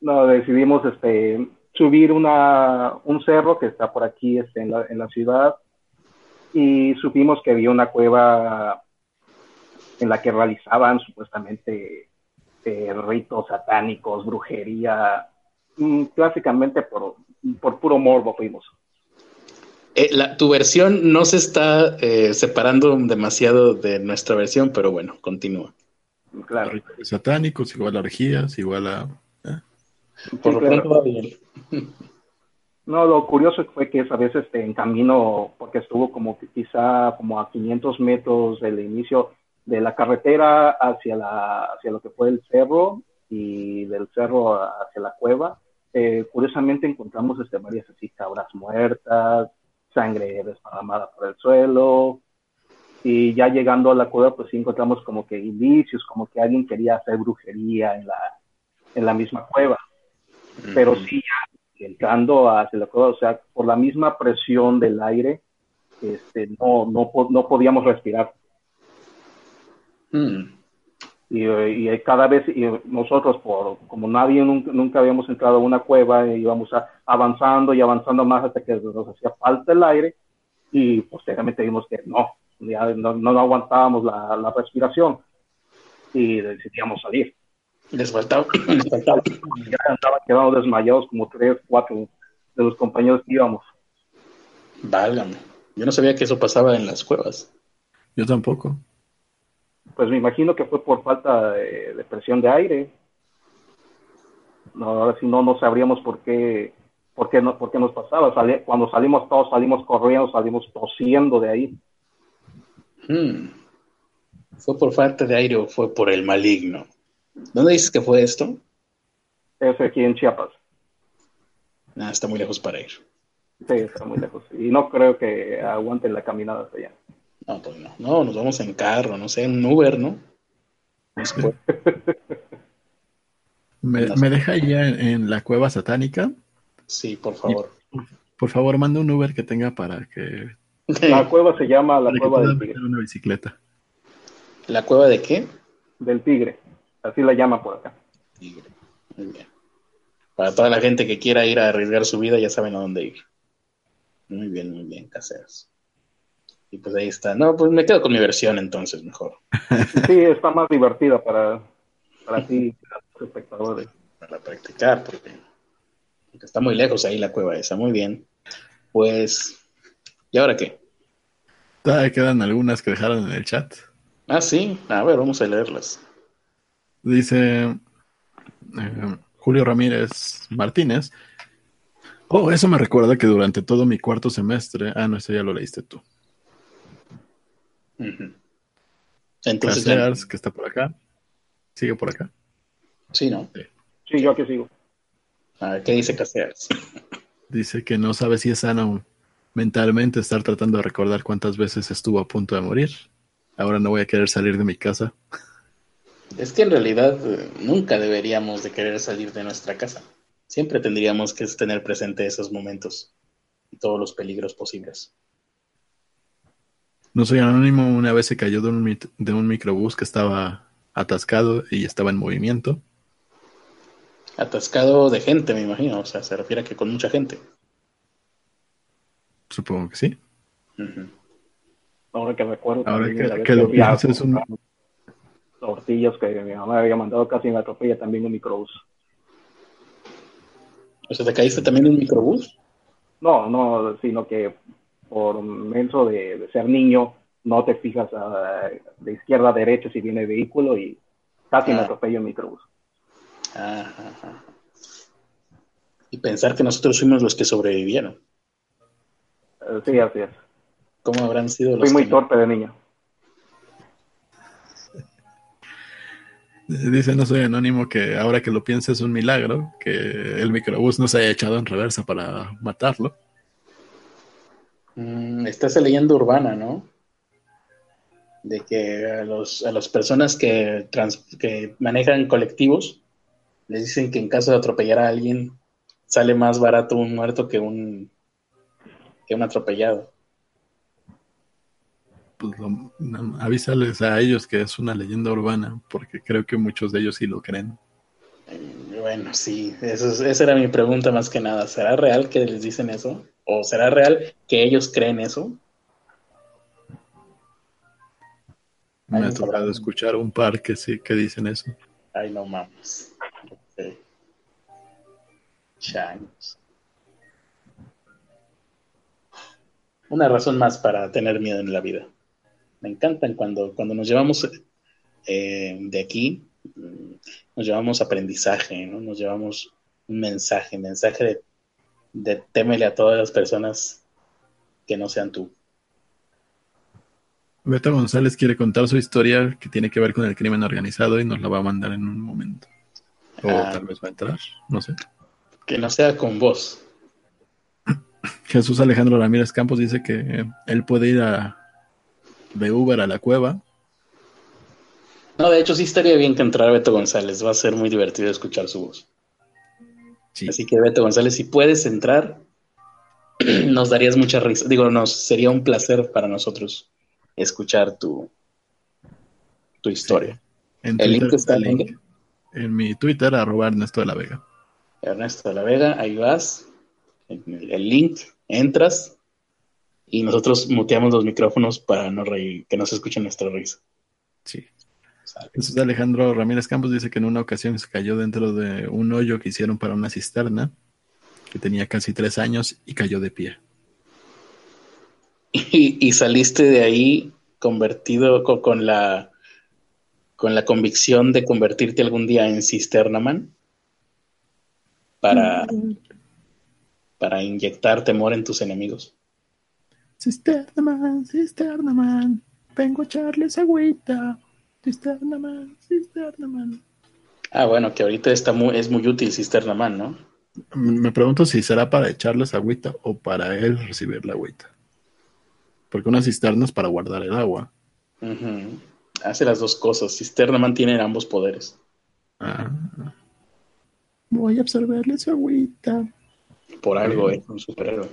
No, decidimos este, subir una, un cerro que está por aquí este, en, la, en la ciudad y supimos que había una cueva en la que realizaban supuestamente eh, ritos satánicos, brujería, mm, clásicamente por, por puro morbo fuimos. Eh, la- tu versión no se está eh, separando demasiado de nuestra versión, pero bueno, continúa. Claro. Satánicos, igual a orgías, igual a. ¿eh? Por lo claro. No, lo curioso fue que esa vez este, en camino, porque estuvo como quizá como a 500 metros del inicio de la carretera hacia, la, hacia lo que fue el cerro y del cerro hacia la cueva, eh, curiosamente encontramos este, varias así cabras muertas, sangre desparramada por el suelo, y ya llegando a la cueva pues sí encontramos como que indicios, como que alguien quería hacer brujería en la, en la misma cueva. Pero sí ya entrando hacia la cueva, o sea, por la misma presión del aire, este, no, no, no podíamos respirar. Mm. Y, y cada vez, y nosotros, por, como nadie nunca, nunca habíamos entrado a una cueva, eh, íbamos a- avanzando y avanzando más hasta que nos hacía falta el aire, y posteriormente vimos que no, ya no, no aguantábamos la, la respiración, y decidíamos salir. Les faltaba, les faltaba. Ya andaban quedando desmayados como tres, cuatro de los compañeros que íbamos. Válgame. Yo no sabía que eso pasaba en las cuevas. Yo tampoco. Pues me imagino que fue por falta de, de presión de aire. No, ahora sí no, no sabríamos por qué, por qué, no, por qué nos pasaba. Sali- cuando salimos todos, salimos corriendo, salimos tosiendo de ahí. Hmm. ¿Fue por falta de aire o fue por el maligno? ¿Dónde dices que fue esto? Es aquí en Chiapas. Ah, está muy lejos para ir. Sí, está muy lejos. Y no creo que aguanten la caminada hasta allá. No, pues no. No, nos vamos en carro, no sé, en Uber, ¿no? Después. ¿Me, me deja ya en, en la cueva satánica? Sí, por favor. Por favor, manda un Uber que tenga para que, La cueva se llama la cueva del tigre. una bicicleta. ¿La cueva de qué? Del tigre. Así la llama por acá. Tigre. Muy bien. Para toda la gente que quiera ir a arriesgar su vida, ya saben a dónde ir. Muy bien, muy bien, caseros. Y pues ahí está. No, pues me quedo con mi versión entonces, mejor. Sí, está más divertida para, para ti, para los espectadores. Para practicar, porque, porque está muy lejos ahí la cueva esa. Muy bien. Pues, ¿y ahora qué? Todavía quedan algunas que dejaron en el chat. Ah, sí. A ver, vamos a leerlas. Dice eh, Julio Ramírez Martínez. Oh, eso me recuerda que durante todo mi cuarto semestre. Ah, no, eso ya lo leíste tú. Ujú. Entonces, Casears, que está por acá. Sigue por acá. sí, ¿no? Sí, yo aquí sigo. A ver, ¿qué dice Casears? Dice que no sabe si es sano mentalmente estar tratando de recordar cuántas veces estuvo a punto de morir. Ahora no voy a querer salir de mi casa. Es que en realidad eh, nunca deberíamos de querer salir de nuestra casa. Siempre tendríamos que tener presente esos momentos y todos los peligros posibles. No soy anónimo, una vez se cayó de un, de un microbús que estaba atascado y estaba en movimiento. Atascado de gente, me imagino. O sea, se refiere a que con mucha gente. Supongo que sí. Ahora que recuerdo. Ahora que, vez que lo piensas, un, tortillas que mi mamá había mandado casi me atropella también un microbús. O sea, ¿te caíste también en un microbús? No, no, sino que por menso de, de ser niño, no te fijas a, de izquierda a derecha si viene el vehículo y casi me Ah. atropello un microbús. Ajá, ajá. Y pensar que nosotros fuimos los que sobrevivieron. Eh, sí, así es. ¿Cómo habrán sido los Fui muy que- torpe de niño. Dice no soy anónimo que ahora que lo piensa es un milagro que el microbús no se haya echado en reversa para matarlo. Mm, está esa leyenda urbana, ¿no? De que a, los, a las personas que, trans- que manejan colectivos les dicen que en caso de atropellar a alguien sale más barato un muerto que un, que un atropellado. Pues lo- avísales a ellos que es una leyenda urbana, porque creo que muchos de ellos sí lo creen. Eh, Bueno, sí, eso es- esa era mi pregunta más que nada. ¿Será real que les dicen eso? ¿O será real que ellos creen eso? Me ha tocado escuchar un par que sí que dicen eso. Ay, no mames. Ok. Changos. Una razón más para tener miedo en la vida. Me encantan cuando, cuando nos llevamos eh, de aquí, nos llevamos aprendizaje, ¿no? Nos llevamos un mensaje, mensaje de, de témele a todas las personas que no sean tú. Beto González quiere contar su historia que tiene que ver con el crimen organizado y nos la va a mandar en un momento. O Ah. tal vez va a entrar, no sé. Que no sea con vos. Jesús Alejandro Ramírez Campos dice que él puede ir a de Uber a la cueva. No, de hecho sí estaría bien que entrara Beto González. Va a ser muy divertido escuchar su voz. Sí. Así que Beto González, si puedes entrar, nos darías mucha risa. Digo, nos sería un placer para nosotros escuchar tu, tu historia. En ¿El Twitter link está el link. En mi Twitter, arroba Ernesto de la Vega. Ernesto de la Vega, ahí vas. El link, entras y nosotros muteamos los micrófonos para no reír, que no se escuche nuestra risa. Sí. Jesús Alejandro Ramírez Campos dice que en una ocasión se cayó dentro de un hoyo que hicieron para una cisterna que tenía casi tres años y cayó de pie. Y, y saliste de ahí convertido co- con, la con la convicción de convertirte algún día en Cisternaman para, para inyectar temor en tus enemigos. Cisterna man, cisterna man, vengo a echarles agüita. Cisterna man, cisterna man. Ah, bueno, que ahorita está muy, es muy útil Cisternaman, ¿no? Me pregunto si será para echarles agüita o para él recibir la agüita. Porque una cisterna es para guardar el agua. Hace las dos cosas. Cisternaman tiene ambos poderes. Ah. Voy a absorberle su agüita. Por algo es un superhéroe.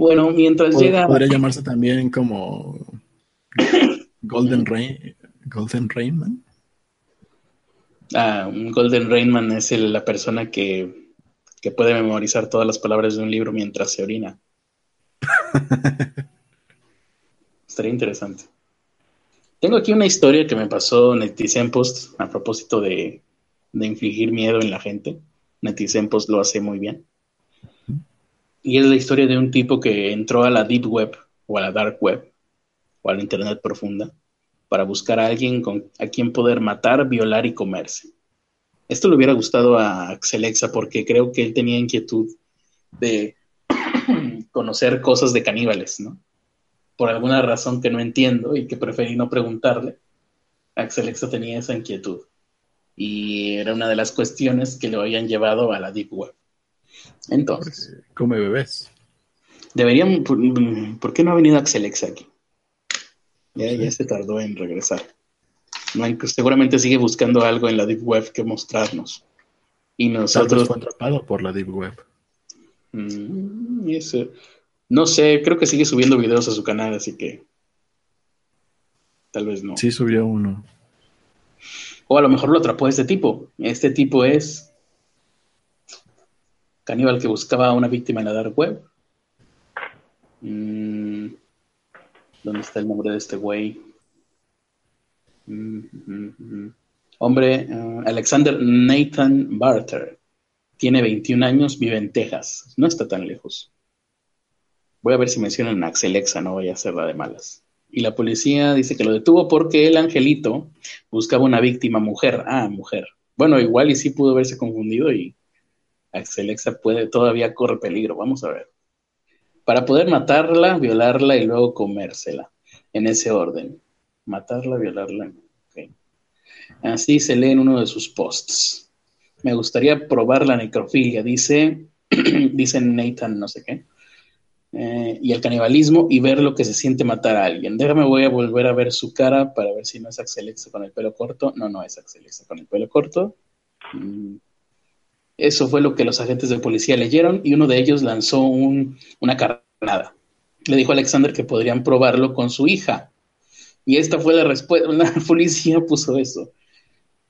Bueno, mientras llega. Podría llamarse también como Golden Rain, Golden Rain Man. Ah, un Golden Rainman es el- la persona que, que puede memorizar todas las palabras de un libro mientras se orina. Estaría interesante. Tengo aquí una historia que me pasó Netizen Post a propósito de, de infligir miedo en la gente. Netizen Post lo hace muy bien. Y es la historia de un tipo que entró a la Deep Web o a la Dark Web o a la Internet profunda para buscar a alguien con, a quien poder matar, violar y comerse. Esto le hubiera gustado a Axelexa porque creo que él tenía inquietud de conocer cosas de caníbales, ¿no? Por alguna razón que no entiendo y que preferí no preguntarle, Axelexa tenía esa inquietud. Y era una de las cuestiones que lo habían llevado a la Deep Web. Entonces, Come bebés. deberían, ¿por, qué no ha venido Axelexa aquí? Ya, ya se tardó en regresar. Seguramente sigue buscando algo en la Deep Web que mostrarnos. Y nosotros... fue atrapado por la Deep Web. Mm, eso- No sé, creo que sigue subiendo videos a su canal, así que tal vez no. Sí subió uno. O a lo mejor lo atrapó este tipo. Este tipo es caníbal que buscaba a una víctima en la dark web. Mm, ¿Dónde está el nombre de este güey? Hombre, uh, Alexander Nathan Barter. Tiene 21 años, vive en Texas. No está tan lejos. Voy a ver si mencionan a Axelexa, no vaya a ser la de malas. Y la policía dice que lo detuvo porque el angelito buscaba una víctima mujer. Ah, mujer. Bueno, igual y sí pudo haberse confundido y Axelexa puede, todavía corre peligro. Vamos a ver. Para poder matarla, violarla y luego comérsela. En ese orden. Matarla, violarla. Así se lee en uno de sus posts. Me gustaría probar la necrofilia, dice, dice Nathan, no sé qué. Eh, y el canibalismo y ver lo que se siente matar a alguien. Déjame, voy a volver a ver su cara para ver si no es Axelexa con el pelo corto. No, no es Axelexa con el pelo corto. Mm. Eso fue lo que los agentes de policía leyeron y uno de ellos lanzó una carnada. Le dijo a Alexander que podrían probarlo con su hija. Y esta fue la respuesta. La policía puso eso.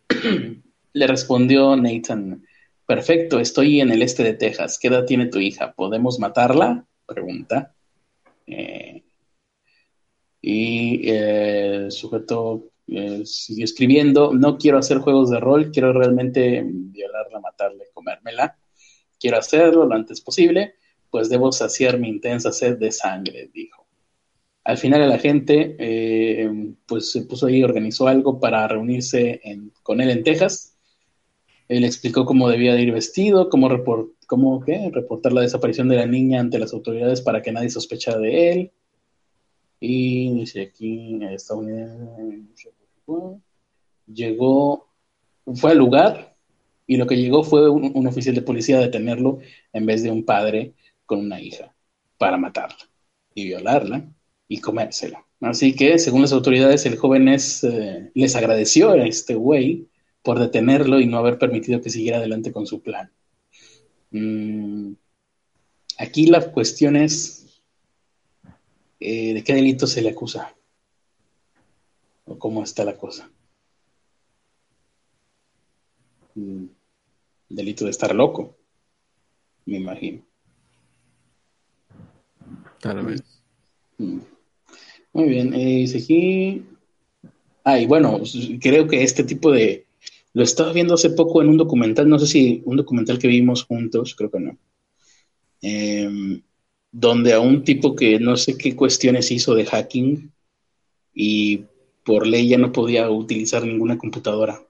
Le respondió Nathan, perfecto, estoy en el este de Texas. ¿Qué edad tiene tu hija? ¿Podemos matarla? Pregunta. Eh, y el sujeto eh, escribiendo, no quiero hacer juegos de rol, quiero realmente violarla, matarla, comérmela. Quiero hacerlo lo antes posible, pues debo saciar mi intensa sed de sangre, dijo. Al final la gente eh, pues se puso ahí, organizó algo para reunirse con él en Texas. Él explicó cómo debía de ir vestido, cómo, reportar la desaparición de la niña ante las autoridades para que nadie sospechara de él. Y dice aquí, llegó, fue al lugar y lo que llegó fue un oficial de policía a detenerlo en vez de un padre con una hija para matarla y violarla y comérsela. Así que, según las autoridades, el joven eh, les agradeció a este güey por detenerlo y no haber permitido que siguiera adelante con su plan. Mm, aquí la cuestión es eh, de qué delito se le acusa o cómo está la cosa. Mm, delito de estar loco, me imagino. Tal vez. Mm. Muy bien, eh. Ah, y bueno, pues, creo que este tipo de. Lo estaba viendo hace poco en un documental, no sé si un documental que vimos juntos, creo que no. Em, donde a un tipo que no sé qué cuestiones hizo de hacking y por ley ya no podía utilizar ninguna computadora.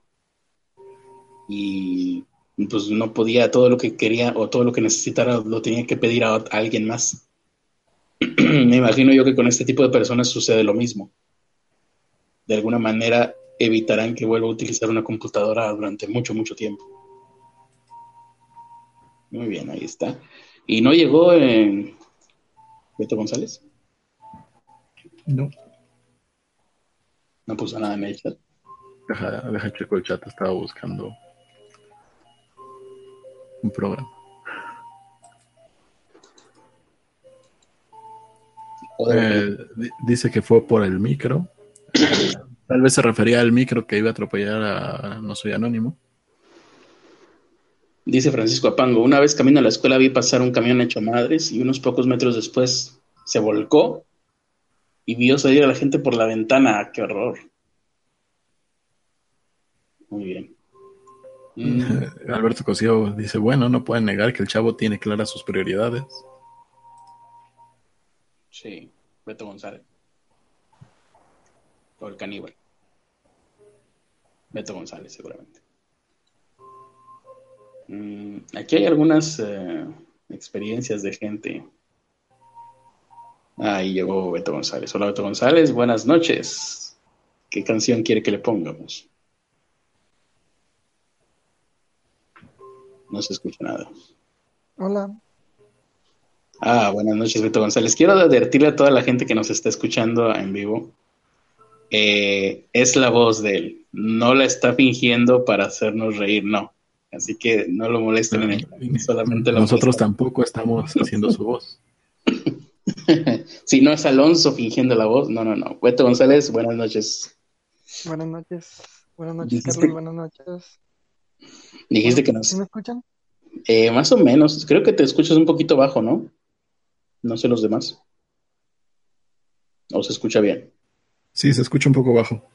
Y pues no podía, todo lo que quería o todo lo que necesitara lo tenía que pedir a alguien más. me imagino yo que con este tipo de personas sucede lo mismo. De alguna manera evitarán que vuelva a utilizar una computadora durante mucho, mucho tiempo. Muy bien, ahí está. ¿Y no llegó en Beto González? No. No puso nada en el chat. Deja, deja checo el chat, estaba buscando un programa. Eh, dice que fue por el micro. Tal vez se refería al micro que iba a atropellar a No Soy Anónimo. Dice Francisco Apango, una vez camino a la escuela vi pasar un camión hecho madres y unos pocos metros después se volcó y vio salir a la gente por la ventana. ¡Qué horror! Muy bien. Alberto Cosío dice, bueno, no pueden negar que el chavo tiene claras sus prioridades. Sí, Beto González. O el caníbal. Beto González, seguramente. Mm, aquí hay algunas eh, experiencias de gente. Ahí llegó Beto González. Hola Beto González, buenas noches. ¿Qué canción quiere que le pongamos? No se escucha nada. Hola. Ah, buenas noches, Beto González. Quiero advertirle a toda la gente que nos está escuchando en vivo. Eh, es la voz de él. No la está fingiendo para hacernos reír, no. Así que no lo molesten en el solamente Nosotros tampoco estamos haciendo su voz. si no es Alonso fingiendo la voz, no, no, no. Beto González, buenas noches. Buenas noches. Buenas noches, Carlos. Buenas noches. Dijiste que nos. me escuchan? Eh, más o menos. Creo que te escuchas un poquito bajo, ¿no? No sé los demás. ¿O se escucha bien? Sí, se escucha un poco bajo.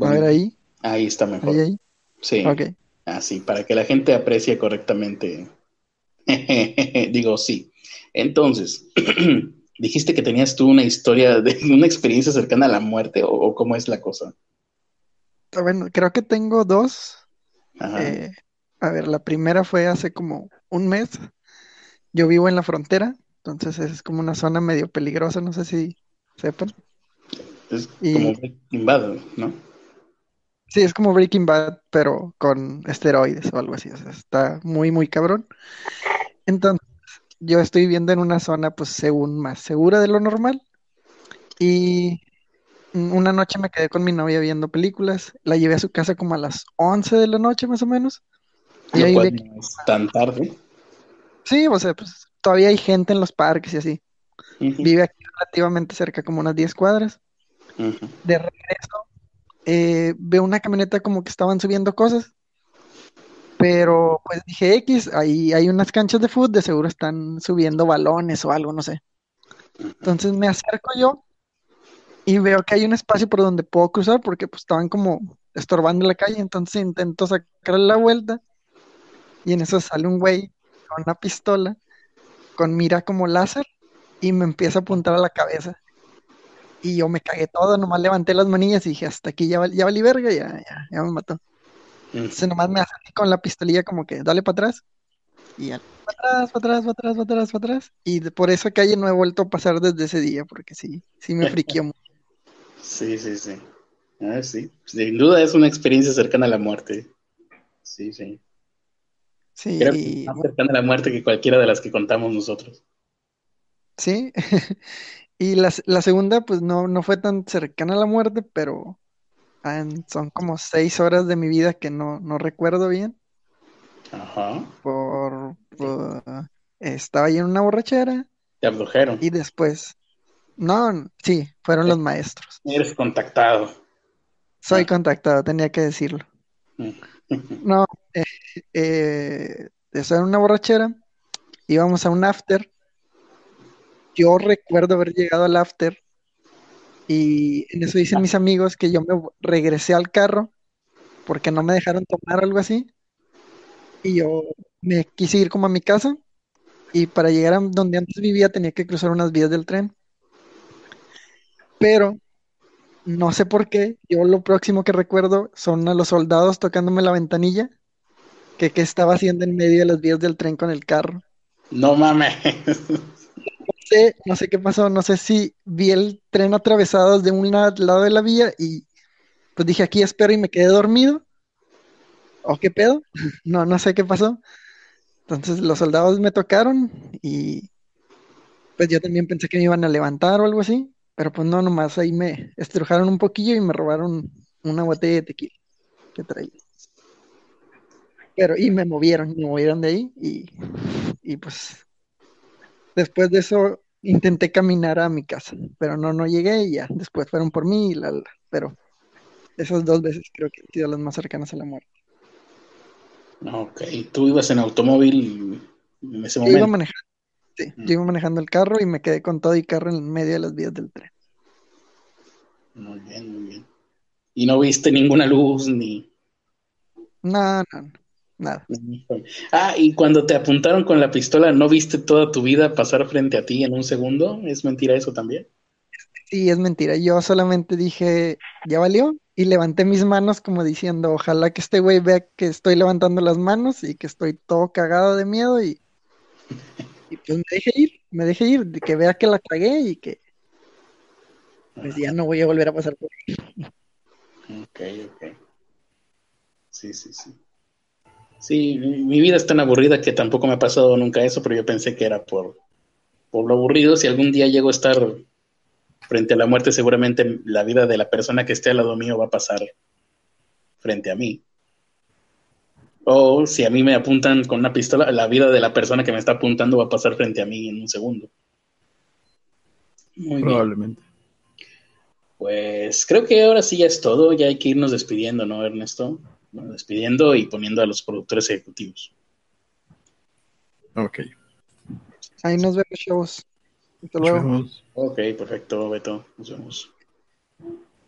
A ver ahí. Ahí está mejor. Ahí, ahí. Sí. Ok. Así, para que la gente aprecie correctamente. Digo, sí. Entonces, dijiste que tenías tú una historia de una experiencia cercana a la muerte, o, o cómo es la cosa. Ah, Bueno, creo que tengo dos. Ajá. Eh, a ver, la primera fue hace como un mes. Yo vivo en la frontera, entonces es como una zona medio peligrosa, no sé si sepan. es y- como Breaking Bad, ¿no? Sí, es como Breaking Bad, pero con esteroides o algo así. O sea, está muy, muy cabrón. Entonces, yo estoy viviendo en una zona, pues, según más segura de lo normal. Y una noche me quedé con mi novia viendo películas. La llevé a su casa como a las 11 de la noche, más o menos. Y Lo ahí cual vi- no es tan tarde. Sí, o sea, pues, todavía hay gente en los parques y así. Vive aquí relativamente cerca, como unas 10 cuadras. De regreso, eh, veo una camioneta como que estaban subiendo cosas. Pero pues dije X, ahí hay unas canchas de fútbol, de seguro están subiendo balones o algo, no sé. Entonces me acerco yo y veo que hay un espacio por donde puedo cruzar porque pues estaban como estorbando la calle, entonces intento sacarle la vuelta y en eso sale un güey con una pistola con mira como láser y me empieza a apuntar a la cabeza. Y yo me cagué todo, nomás levanté las manillas y dije, hasta aquí ya, ya valí verga, ya, ya, ya me mató. Entonces nomás me acerqué con la pistolilla como que dale para atrás. Y ya, para atrás, para atrás, para atrás, para atrás, para atrás. Y de- por esa calle no he vuelto a pasar desde ese día, porque sí, sí me friqueó mucho. Sí, sí, sí. Ah, sí. Sin duda es una experiencia cercana a la muerte. Sí, sí. Sí, más cercana a la muerte que cualquiera de las que contamos nosotros. sí. Y la, la segunda, pues no, no fue tan cercana a la muerte, pero son como seis horas de mi vida que no, no recuerdo bien. Ajá. Por, por- estaba ahí en una borrachera Te abdujeron. y después, no, sí, fueron los maestros. Eres contactado. Soy Ah. contactado, tenía que decirlo. No, eh, eh, estaba en una borrachera, íbamos a un after. Yo recuerdo haber llegado al after y en eso dicen mis amigos que yo me regresé al carro porque no me dejaron tomar algo así. Y yo me quise ir como a mi casa y para llegar a donde antes vivía tenía que cruzar unas vías del tren. Pero no sé por qué, yo lo próximo que recuerdo son a los soldados tocándome la ventanilla que qué estaba haciendo en medio de las vías del tren con el carro. No mames. Sé, no sé qué pasó, no sé si vi el tren atravesado de un la- lado de la vía y pues dije aquí espero y me quedé dormido. ¿O qué pedo? No, no sé qué pasó. Entonces los soldados me tocaron y pues yo también pensé que me iban a levantar o algo así, pero pues no, nomás ahí me estrujaron un poquillo y me robaron una botella de tequila que traía. Pero y me movieron, me movieron de ahí y, y pues después de eso intenté caminar a mi casa, pero no, no llegué y ya, después fueron por mí y la, la- pero esas dos veces creo que han sido las más cercanas a la muerte. Ok, tú ibas en automóvil en ese Yo iba momento. manejando, sí, yo iba manejando el carro y me quedé con todo y carro en medio de las vías del tren. Muy bien, muy bien. Y no viste ninguna luz ni... No, no, no, nada. Ah, y cuando te apuntaron con la pistola, ¿no viste toda tu vida pasar frente a ti en un segundo? ¿Es mentira eso también? Sí, es mentira. Yo solamente dije, ya valió, y levanté mis manos como diciendo, ojalá que este güey vea que estoy levantando las manos y que estoy todo cagado de miedo y, y pues me deje ir, me deje ir, que vea que la cagué y que pues ya no voy a volver a pasar por ahí. Ok, ok. Sí, sí, sí. Sí, mi mi vida es tan aburrida que tampoco me ha pasado nunca eso, pero yo pensé que era por, por lo aburrido. Si algún día llego a estar frente a la muerte, seguramente la vida de la persona que esté al lado mío va a pasar frente a mí. O si a mí me apuntan con una pistola, la vida de la persona que me está apuntando va a pasar frente a mí en un segundo. Muy bien. Probablemente. Pues creo que ahora sí ya es todo, ya hay que irnos despidiendo, ¿no, Ernesto? Bueno, despidiendo y poniendo a los productores ejecutivos. Ok. Ahí nos vemos, chavos. Hasta Nos luego. vemos. Ok, perfecto, Beto, nos vemos.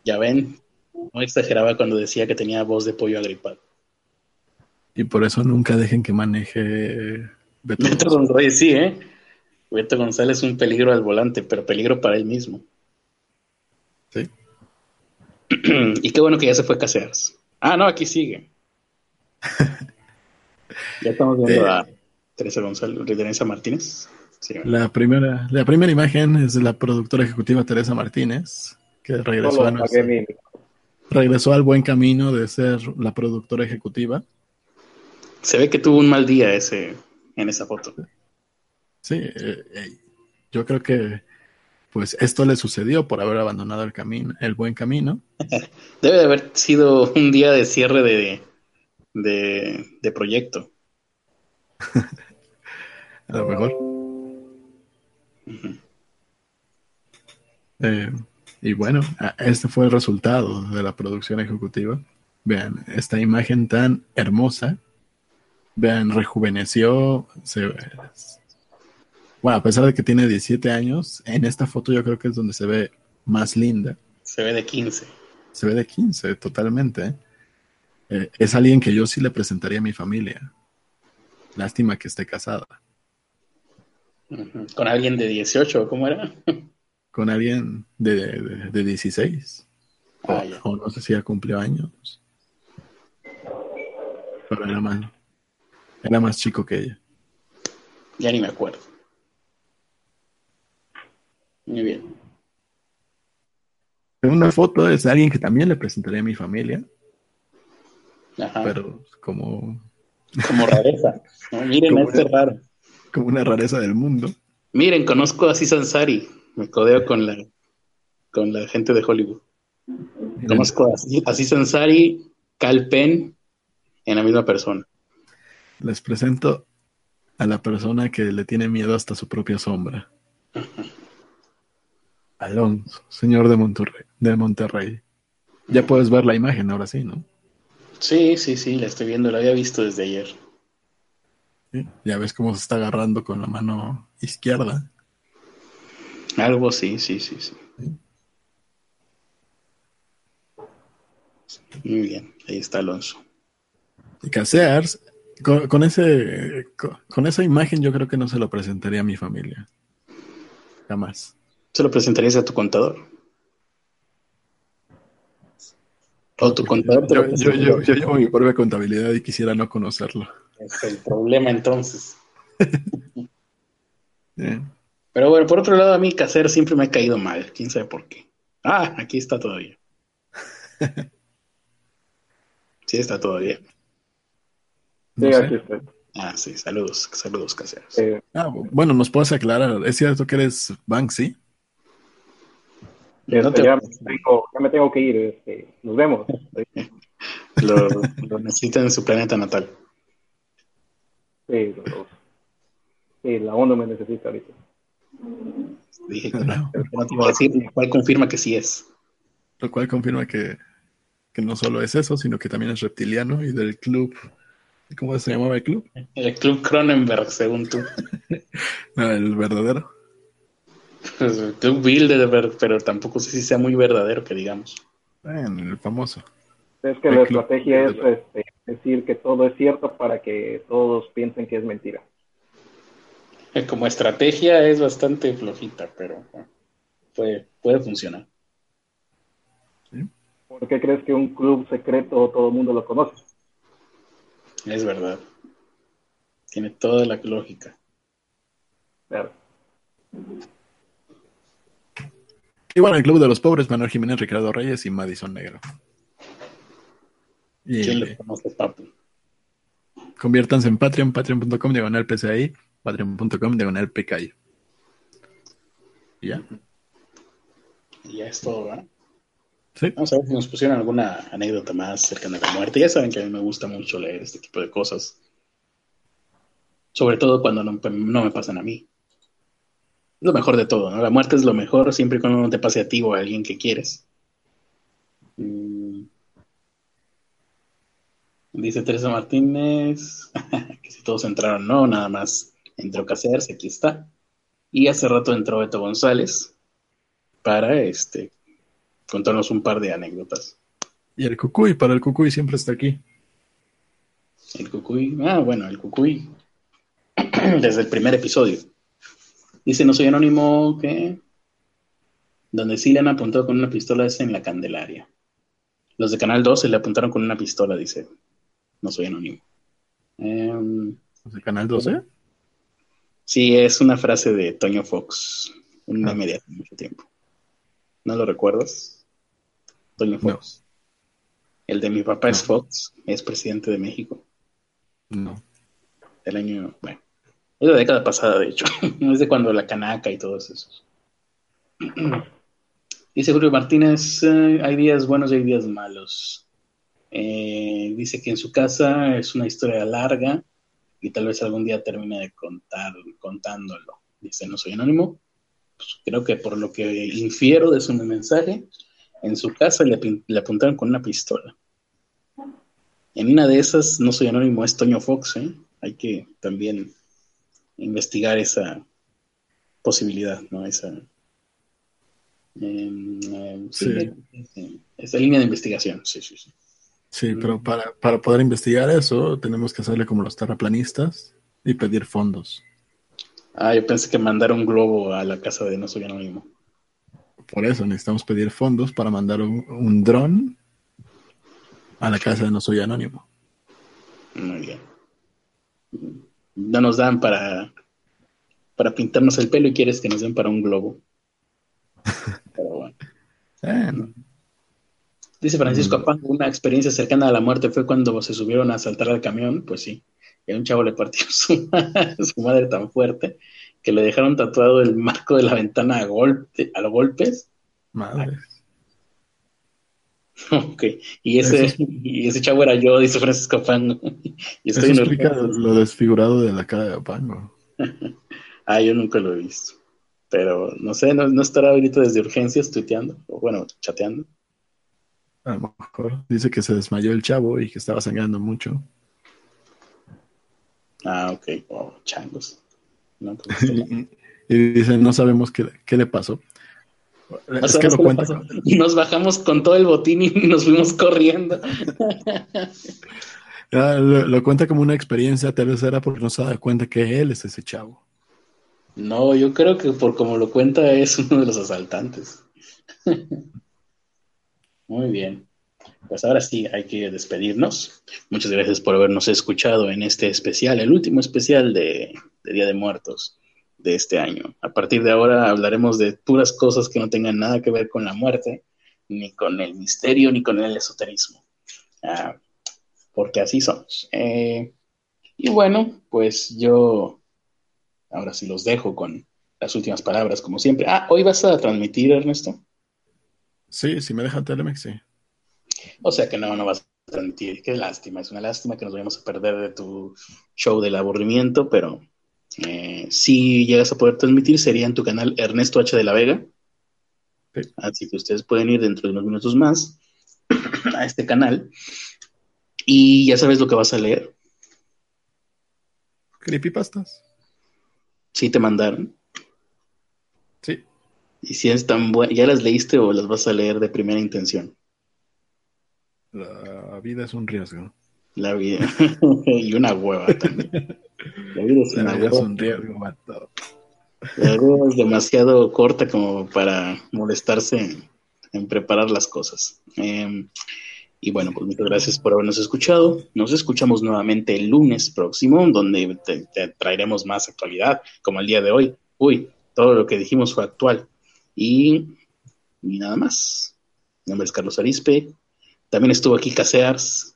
Ya ven, no exageraba cuando decía que tenía voz de pollo agripado. Y por eso nunca dejen que maneje Beto. Beto González, sí, ¿eh? Beto González es un peligro al volante, pero peligro para él mismo. Sí. y qué bueno que ya se fue Caseras. Ah, no, aquí sigue. ya estamos viendo Eh. a Teresa González, Teresa Martínez. Sí, La primera, la primera imagen es de la productora ejecutiva Teresa Martínez, que regresó, a regresó al buen camino de ser la productora ejecutiva. Se ve que tuvo un mal día ese en esa foto. Sí, eh, eh, yo creo que pues esto le sucedió por haber abandonado el camino, el buen camino. Debe de haber sido un día de cierre de, de, de proyecto. A lo mejor. Eh, y bueno, este fue el resultado de la producción ejecutiva. Vean, esta imagen tan hermosa. Vean, rejuveneció. Se, bueno, a pesar de que tiene 17 años, en esta foto yo creo que es donde se ve más linda. Se ve de 15. Se ve de 15, totalmente. ¿eh? Eh, es alguien que yo sí le presentaría a mi familia. Lástima que esté casada. Con alguien de 18, ¿cómo era? Con alguien de, de, de 16. O, Ah, o no sé si ya cumplió años. Pero era más, era más chico que ella. Ya ni me acuerdo. Muy bien. Una foto es de alguien que también le presentaría a mi familia, Ajá. pero como, Como rareza. ¿no? Miren Como este una- raro. como una rareza del mundo. Miren, conozco a Aziz Ansari. Me codeo con la, con la gente de Hollywood. Conozco a Aziz- Aziz Ansari, Cal Penn, en la misma persona. Les presento a la persona que le tiene miedo hasta su propia sombra. Alonso, señor de Monterrey, de Monterrey. Ya puedes ver la imagen ahora sí, ¿no? Sí, sí, sí, la estoy viendo. La había visto desde ayer. Sí. Ya ves cómo se está agarrando con la mano izquierda. Algo sí, sí, sí, sí. Muy bien, ahí está Alonso. Y Casears, con, con ese, con, con esa imagen yo creo que no se lo presentaría a mi familia. Jamás. ¿Se lo presentarías a tu contador? O tu contador te lo Yo, yo, yo, yo llevo mi propia contabilidad y quisiera no conocerlo. Es el problema entonces. Pero bueno, por otro lado, a mí Caser siempre me ha caído mal. ¿Quién sabe por qué? Ah, aquí está todavía. Sí, está todavía. no Sí, sé. aquí estoy. Ah, sí, saludos, saludos, caseros. Eh, Ah, bueno, nos puedes aclarar. ¿Es cierto que eres Banksy? No te- ya, me tengo, ya me tengo que ir. Este, nos vemos. Lo, lo necesitan en su planeta natal. Sí, los- sí, la ONU me necesita ahorita. Dije que No. pero que no te iba a decir, lo cual confirma que sí es. Lo cual confirma que, que no solo es eso, sino que también es reptiliano y del club. ¿Cómo se llamaba el club? El club Cronenberg, según tú. No, el verdadero. Pues, club Bilderberg, pero tampoco sé si sea muy verdadero, que digamos. Bueno, el famoso. Es que El la club. estrategia es este, decir que todo es cierto para que todos piensen que es mentira. Eh, Como estrategia es bastante flojita, pero bueno, puede, puede funcionar. ¿Por qué crees que un club secreto todo el mundo lo conoce? Es verdad. Tiene toda la lógica. Claro. Y bueno, el club de los pobres, Manuel Jiménez, Ricardo Reyes y Madison Negro. Y ¿Quién le conoce, papu? conviértanse en Patreon, patreon.com diagonal PCI, patreon.com diagonal PKI. Ya. Y ya es todo, ¿verdad? Sí. Vamos a ver si nos pusieron alguna anécdota más cercana a la muerte. Ya saben que a mí me gusta mucho leer este tipo de cosas. Sobre todo cuando no, no me pasan a mí. Lo mejor de todo, ¿no? La muerte es lo mejor siempre y cuando no te pase a ti o a alguien que quieres. Mm. Dice Teresa Martínez que si todos entraron, no, nada más entró Caceres, aquí está. Y hace rato entró Beto González para este contarnos un par de anécdotas. Y el cucuy, para el cucuy siempre está aquí. El cucuy, ah, bueno, el cucuy. Desde el primer episodio. Dice, no soy anónimo, que donde sí le han apuntado con una pistola es en la Candelaria. Los de Canal 12 le apuntaron con una pistola, dice. No soy anónimo. Em, ¿Los de Canal 12? Sí, es una frase de Toño Fox, un meme de hace mucho tiempo. ¿No lo recuerdas? Toño Fox. El de mi papá es Fox, es presidente de México. No. El año, bueno, es de la década pasada, de hecho. es de cuando la canaca y todos esos. Dice Julio Martínez, eh, hay días buenos y hay días malos. Eh, dice que en su casa es una historia larga y tal vez algún día termine de contar contándolo. Dice, no soy anónimo. Pues creo que por lo que infiero de su mensaje, en su casa le, apuntaron con una pistola. En una de esas, no soy anónimo, es Toño Fox. ¿eh? Hay que también investigar esa posibilidad, ¿no? Esa, em, sí, esa línea de investigación, sí, sí, sí. Sí, pero para, para poder investigar eso, tenemos que hacerle como los terraplanistas y pedir fondos. Ah, yo pensé que mandar un globo a la casa de No Soy Anónimo. Por eso necesitamos pedir fondos para mandar un, un dron a la casa de No Soy Anónimo. Muy bien. No nos dan para, para pintarnos el pelo y quieres que nos den para un globo. Pero bueno. bueno. Dice Francisco mm. una experiencia cercana a la muerte fue cuando se subieron a saltar al camión, pues sí, y a un chavo le partió su, su madre tan fuerte que le dejaron tatuado el marco de la ventana a, golpe, a los golpes. Madre. Ok, y ese, y ese chavo era yo, dice Francisco Pango. y estoy Eso explica lo desfigurado de la cara de Pango. ah, yo nunca lo he visto. Pero no sé, no, no estará ahorita desde urgencias tuiteando, o bueno, chateando. A lo mejor dice que se desmayó el chavo y que estaba sangrando mucho. Ah, ok. Oh, changos. Pues, y dice, no sabemos qué, qué le pasó. Es que lo cuenta. Nos bajamos con todo el botín y nos fuimos corriendo. lo, cuenta como una experiencia tercera porque no se da cuenta que él es ese chavo. No, yo creo que por como lo cuenta es uno de los asaltantes. Muy bien. Pues ahora sí, hay que despedirnos. Muchas gracias por habernos escuchado en este especial, el último especial de, Día de Muertos de este año. A partir de ahora hablaremos de puras cosas que no tengan nada que ver con la muerte, ni con el misterio, ni con el esoterismo. Ah, porque así somos. Eh, y bueno, pues yo ahora sí los dejo con las últimas palabras, como siempre. Ah, hoy vas a transmitir, Ernesto. Sí, si me deja Telemex, sí. O sea que no, no vas a transmitir. Qué lástima, es una lástima que nos vayamos a perder de tu show del aburrimiento, pero eh, si llegas a poder transmitir sería en tu canal Ernesto H de la Vega. Así que ustedes pueden ir dentro de unos minutos más a este canal. Y ya sabes lo que vas a leer. Creepypastas. Sí, te mandaron. Sí. Y si es tan buena, ¿ya las leíste o las vas a leer de primera intención? La vida es un riesgo. La vida. y una hueva también. La vida es, un riesgo, La vida es demasiado corta como para molestarse en, preparar las cosas. Em, y bueno, pues muchas gracias por habernos escuchado. Nos escuchamos nuevamente el lunes próximo, donde te traeremos más actualidad, como el día de hoy. Uy, todo lo que dijimos fue actual. Y, nada más. Mi nombre es Carlos Arispe. También estuvo aquí Casears.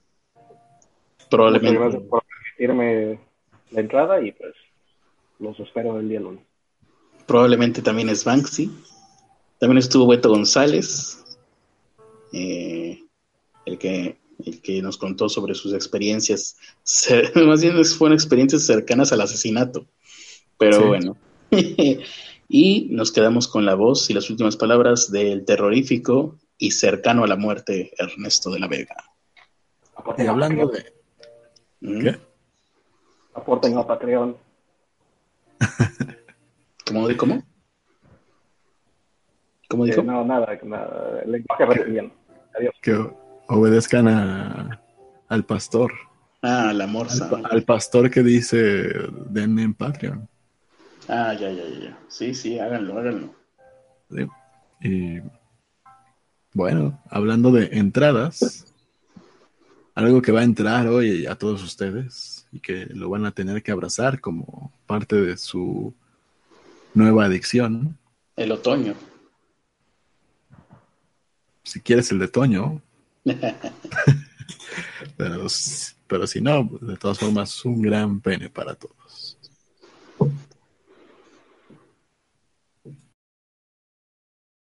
Probablemente. Muchas gracias por permitirme la entrada y pues los espero el día lunes. Probablemente también es Banksy. También estuvo Beto González, eh, el, que, el que nos contó sobre sus experiencias, más bien fueron experiencias cercanas al asesinato. Pero bueno. Y nos quedamos con la voz y las últimas palabras del terrorífico y cercano a la muerte Ernesto de la Vega. Y hablando de... ¿Mm? ¿Qué? Aporten a Patreon. ¿Cómo? De, ¿Cómo? ¿Cómo dijo? Eh, no, nada, nada. Lenguaje recibiendo. Adiós. Que, obedezcan a, al pastor. Ah, la morsa. Al, al pastor que dice den en Patreon. Ah, ya, ya, ya. Sí, sí, háganlo, háganlo. Sí. Y bueno, hablando de entradas, algo que va a entrar hoy a todos ustedes y que lo van a tener que abrazar como parte de su nueva adicción. El otoño. Si quieres el de Toño. pero, pero si no, de todas formas, un gran pene para todos.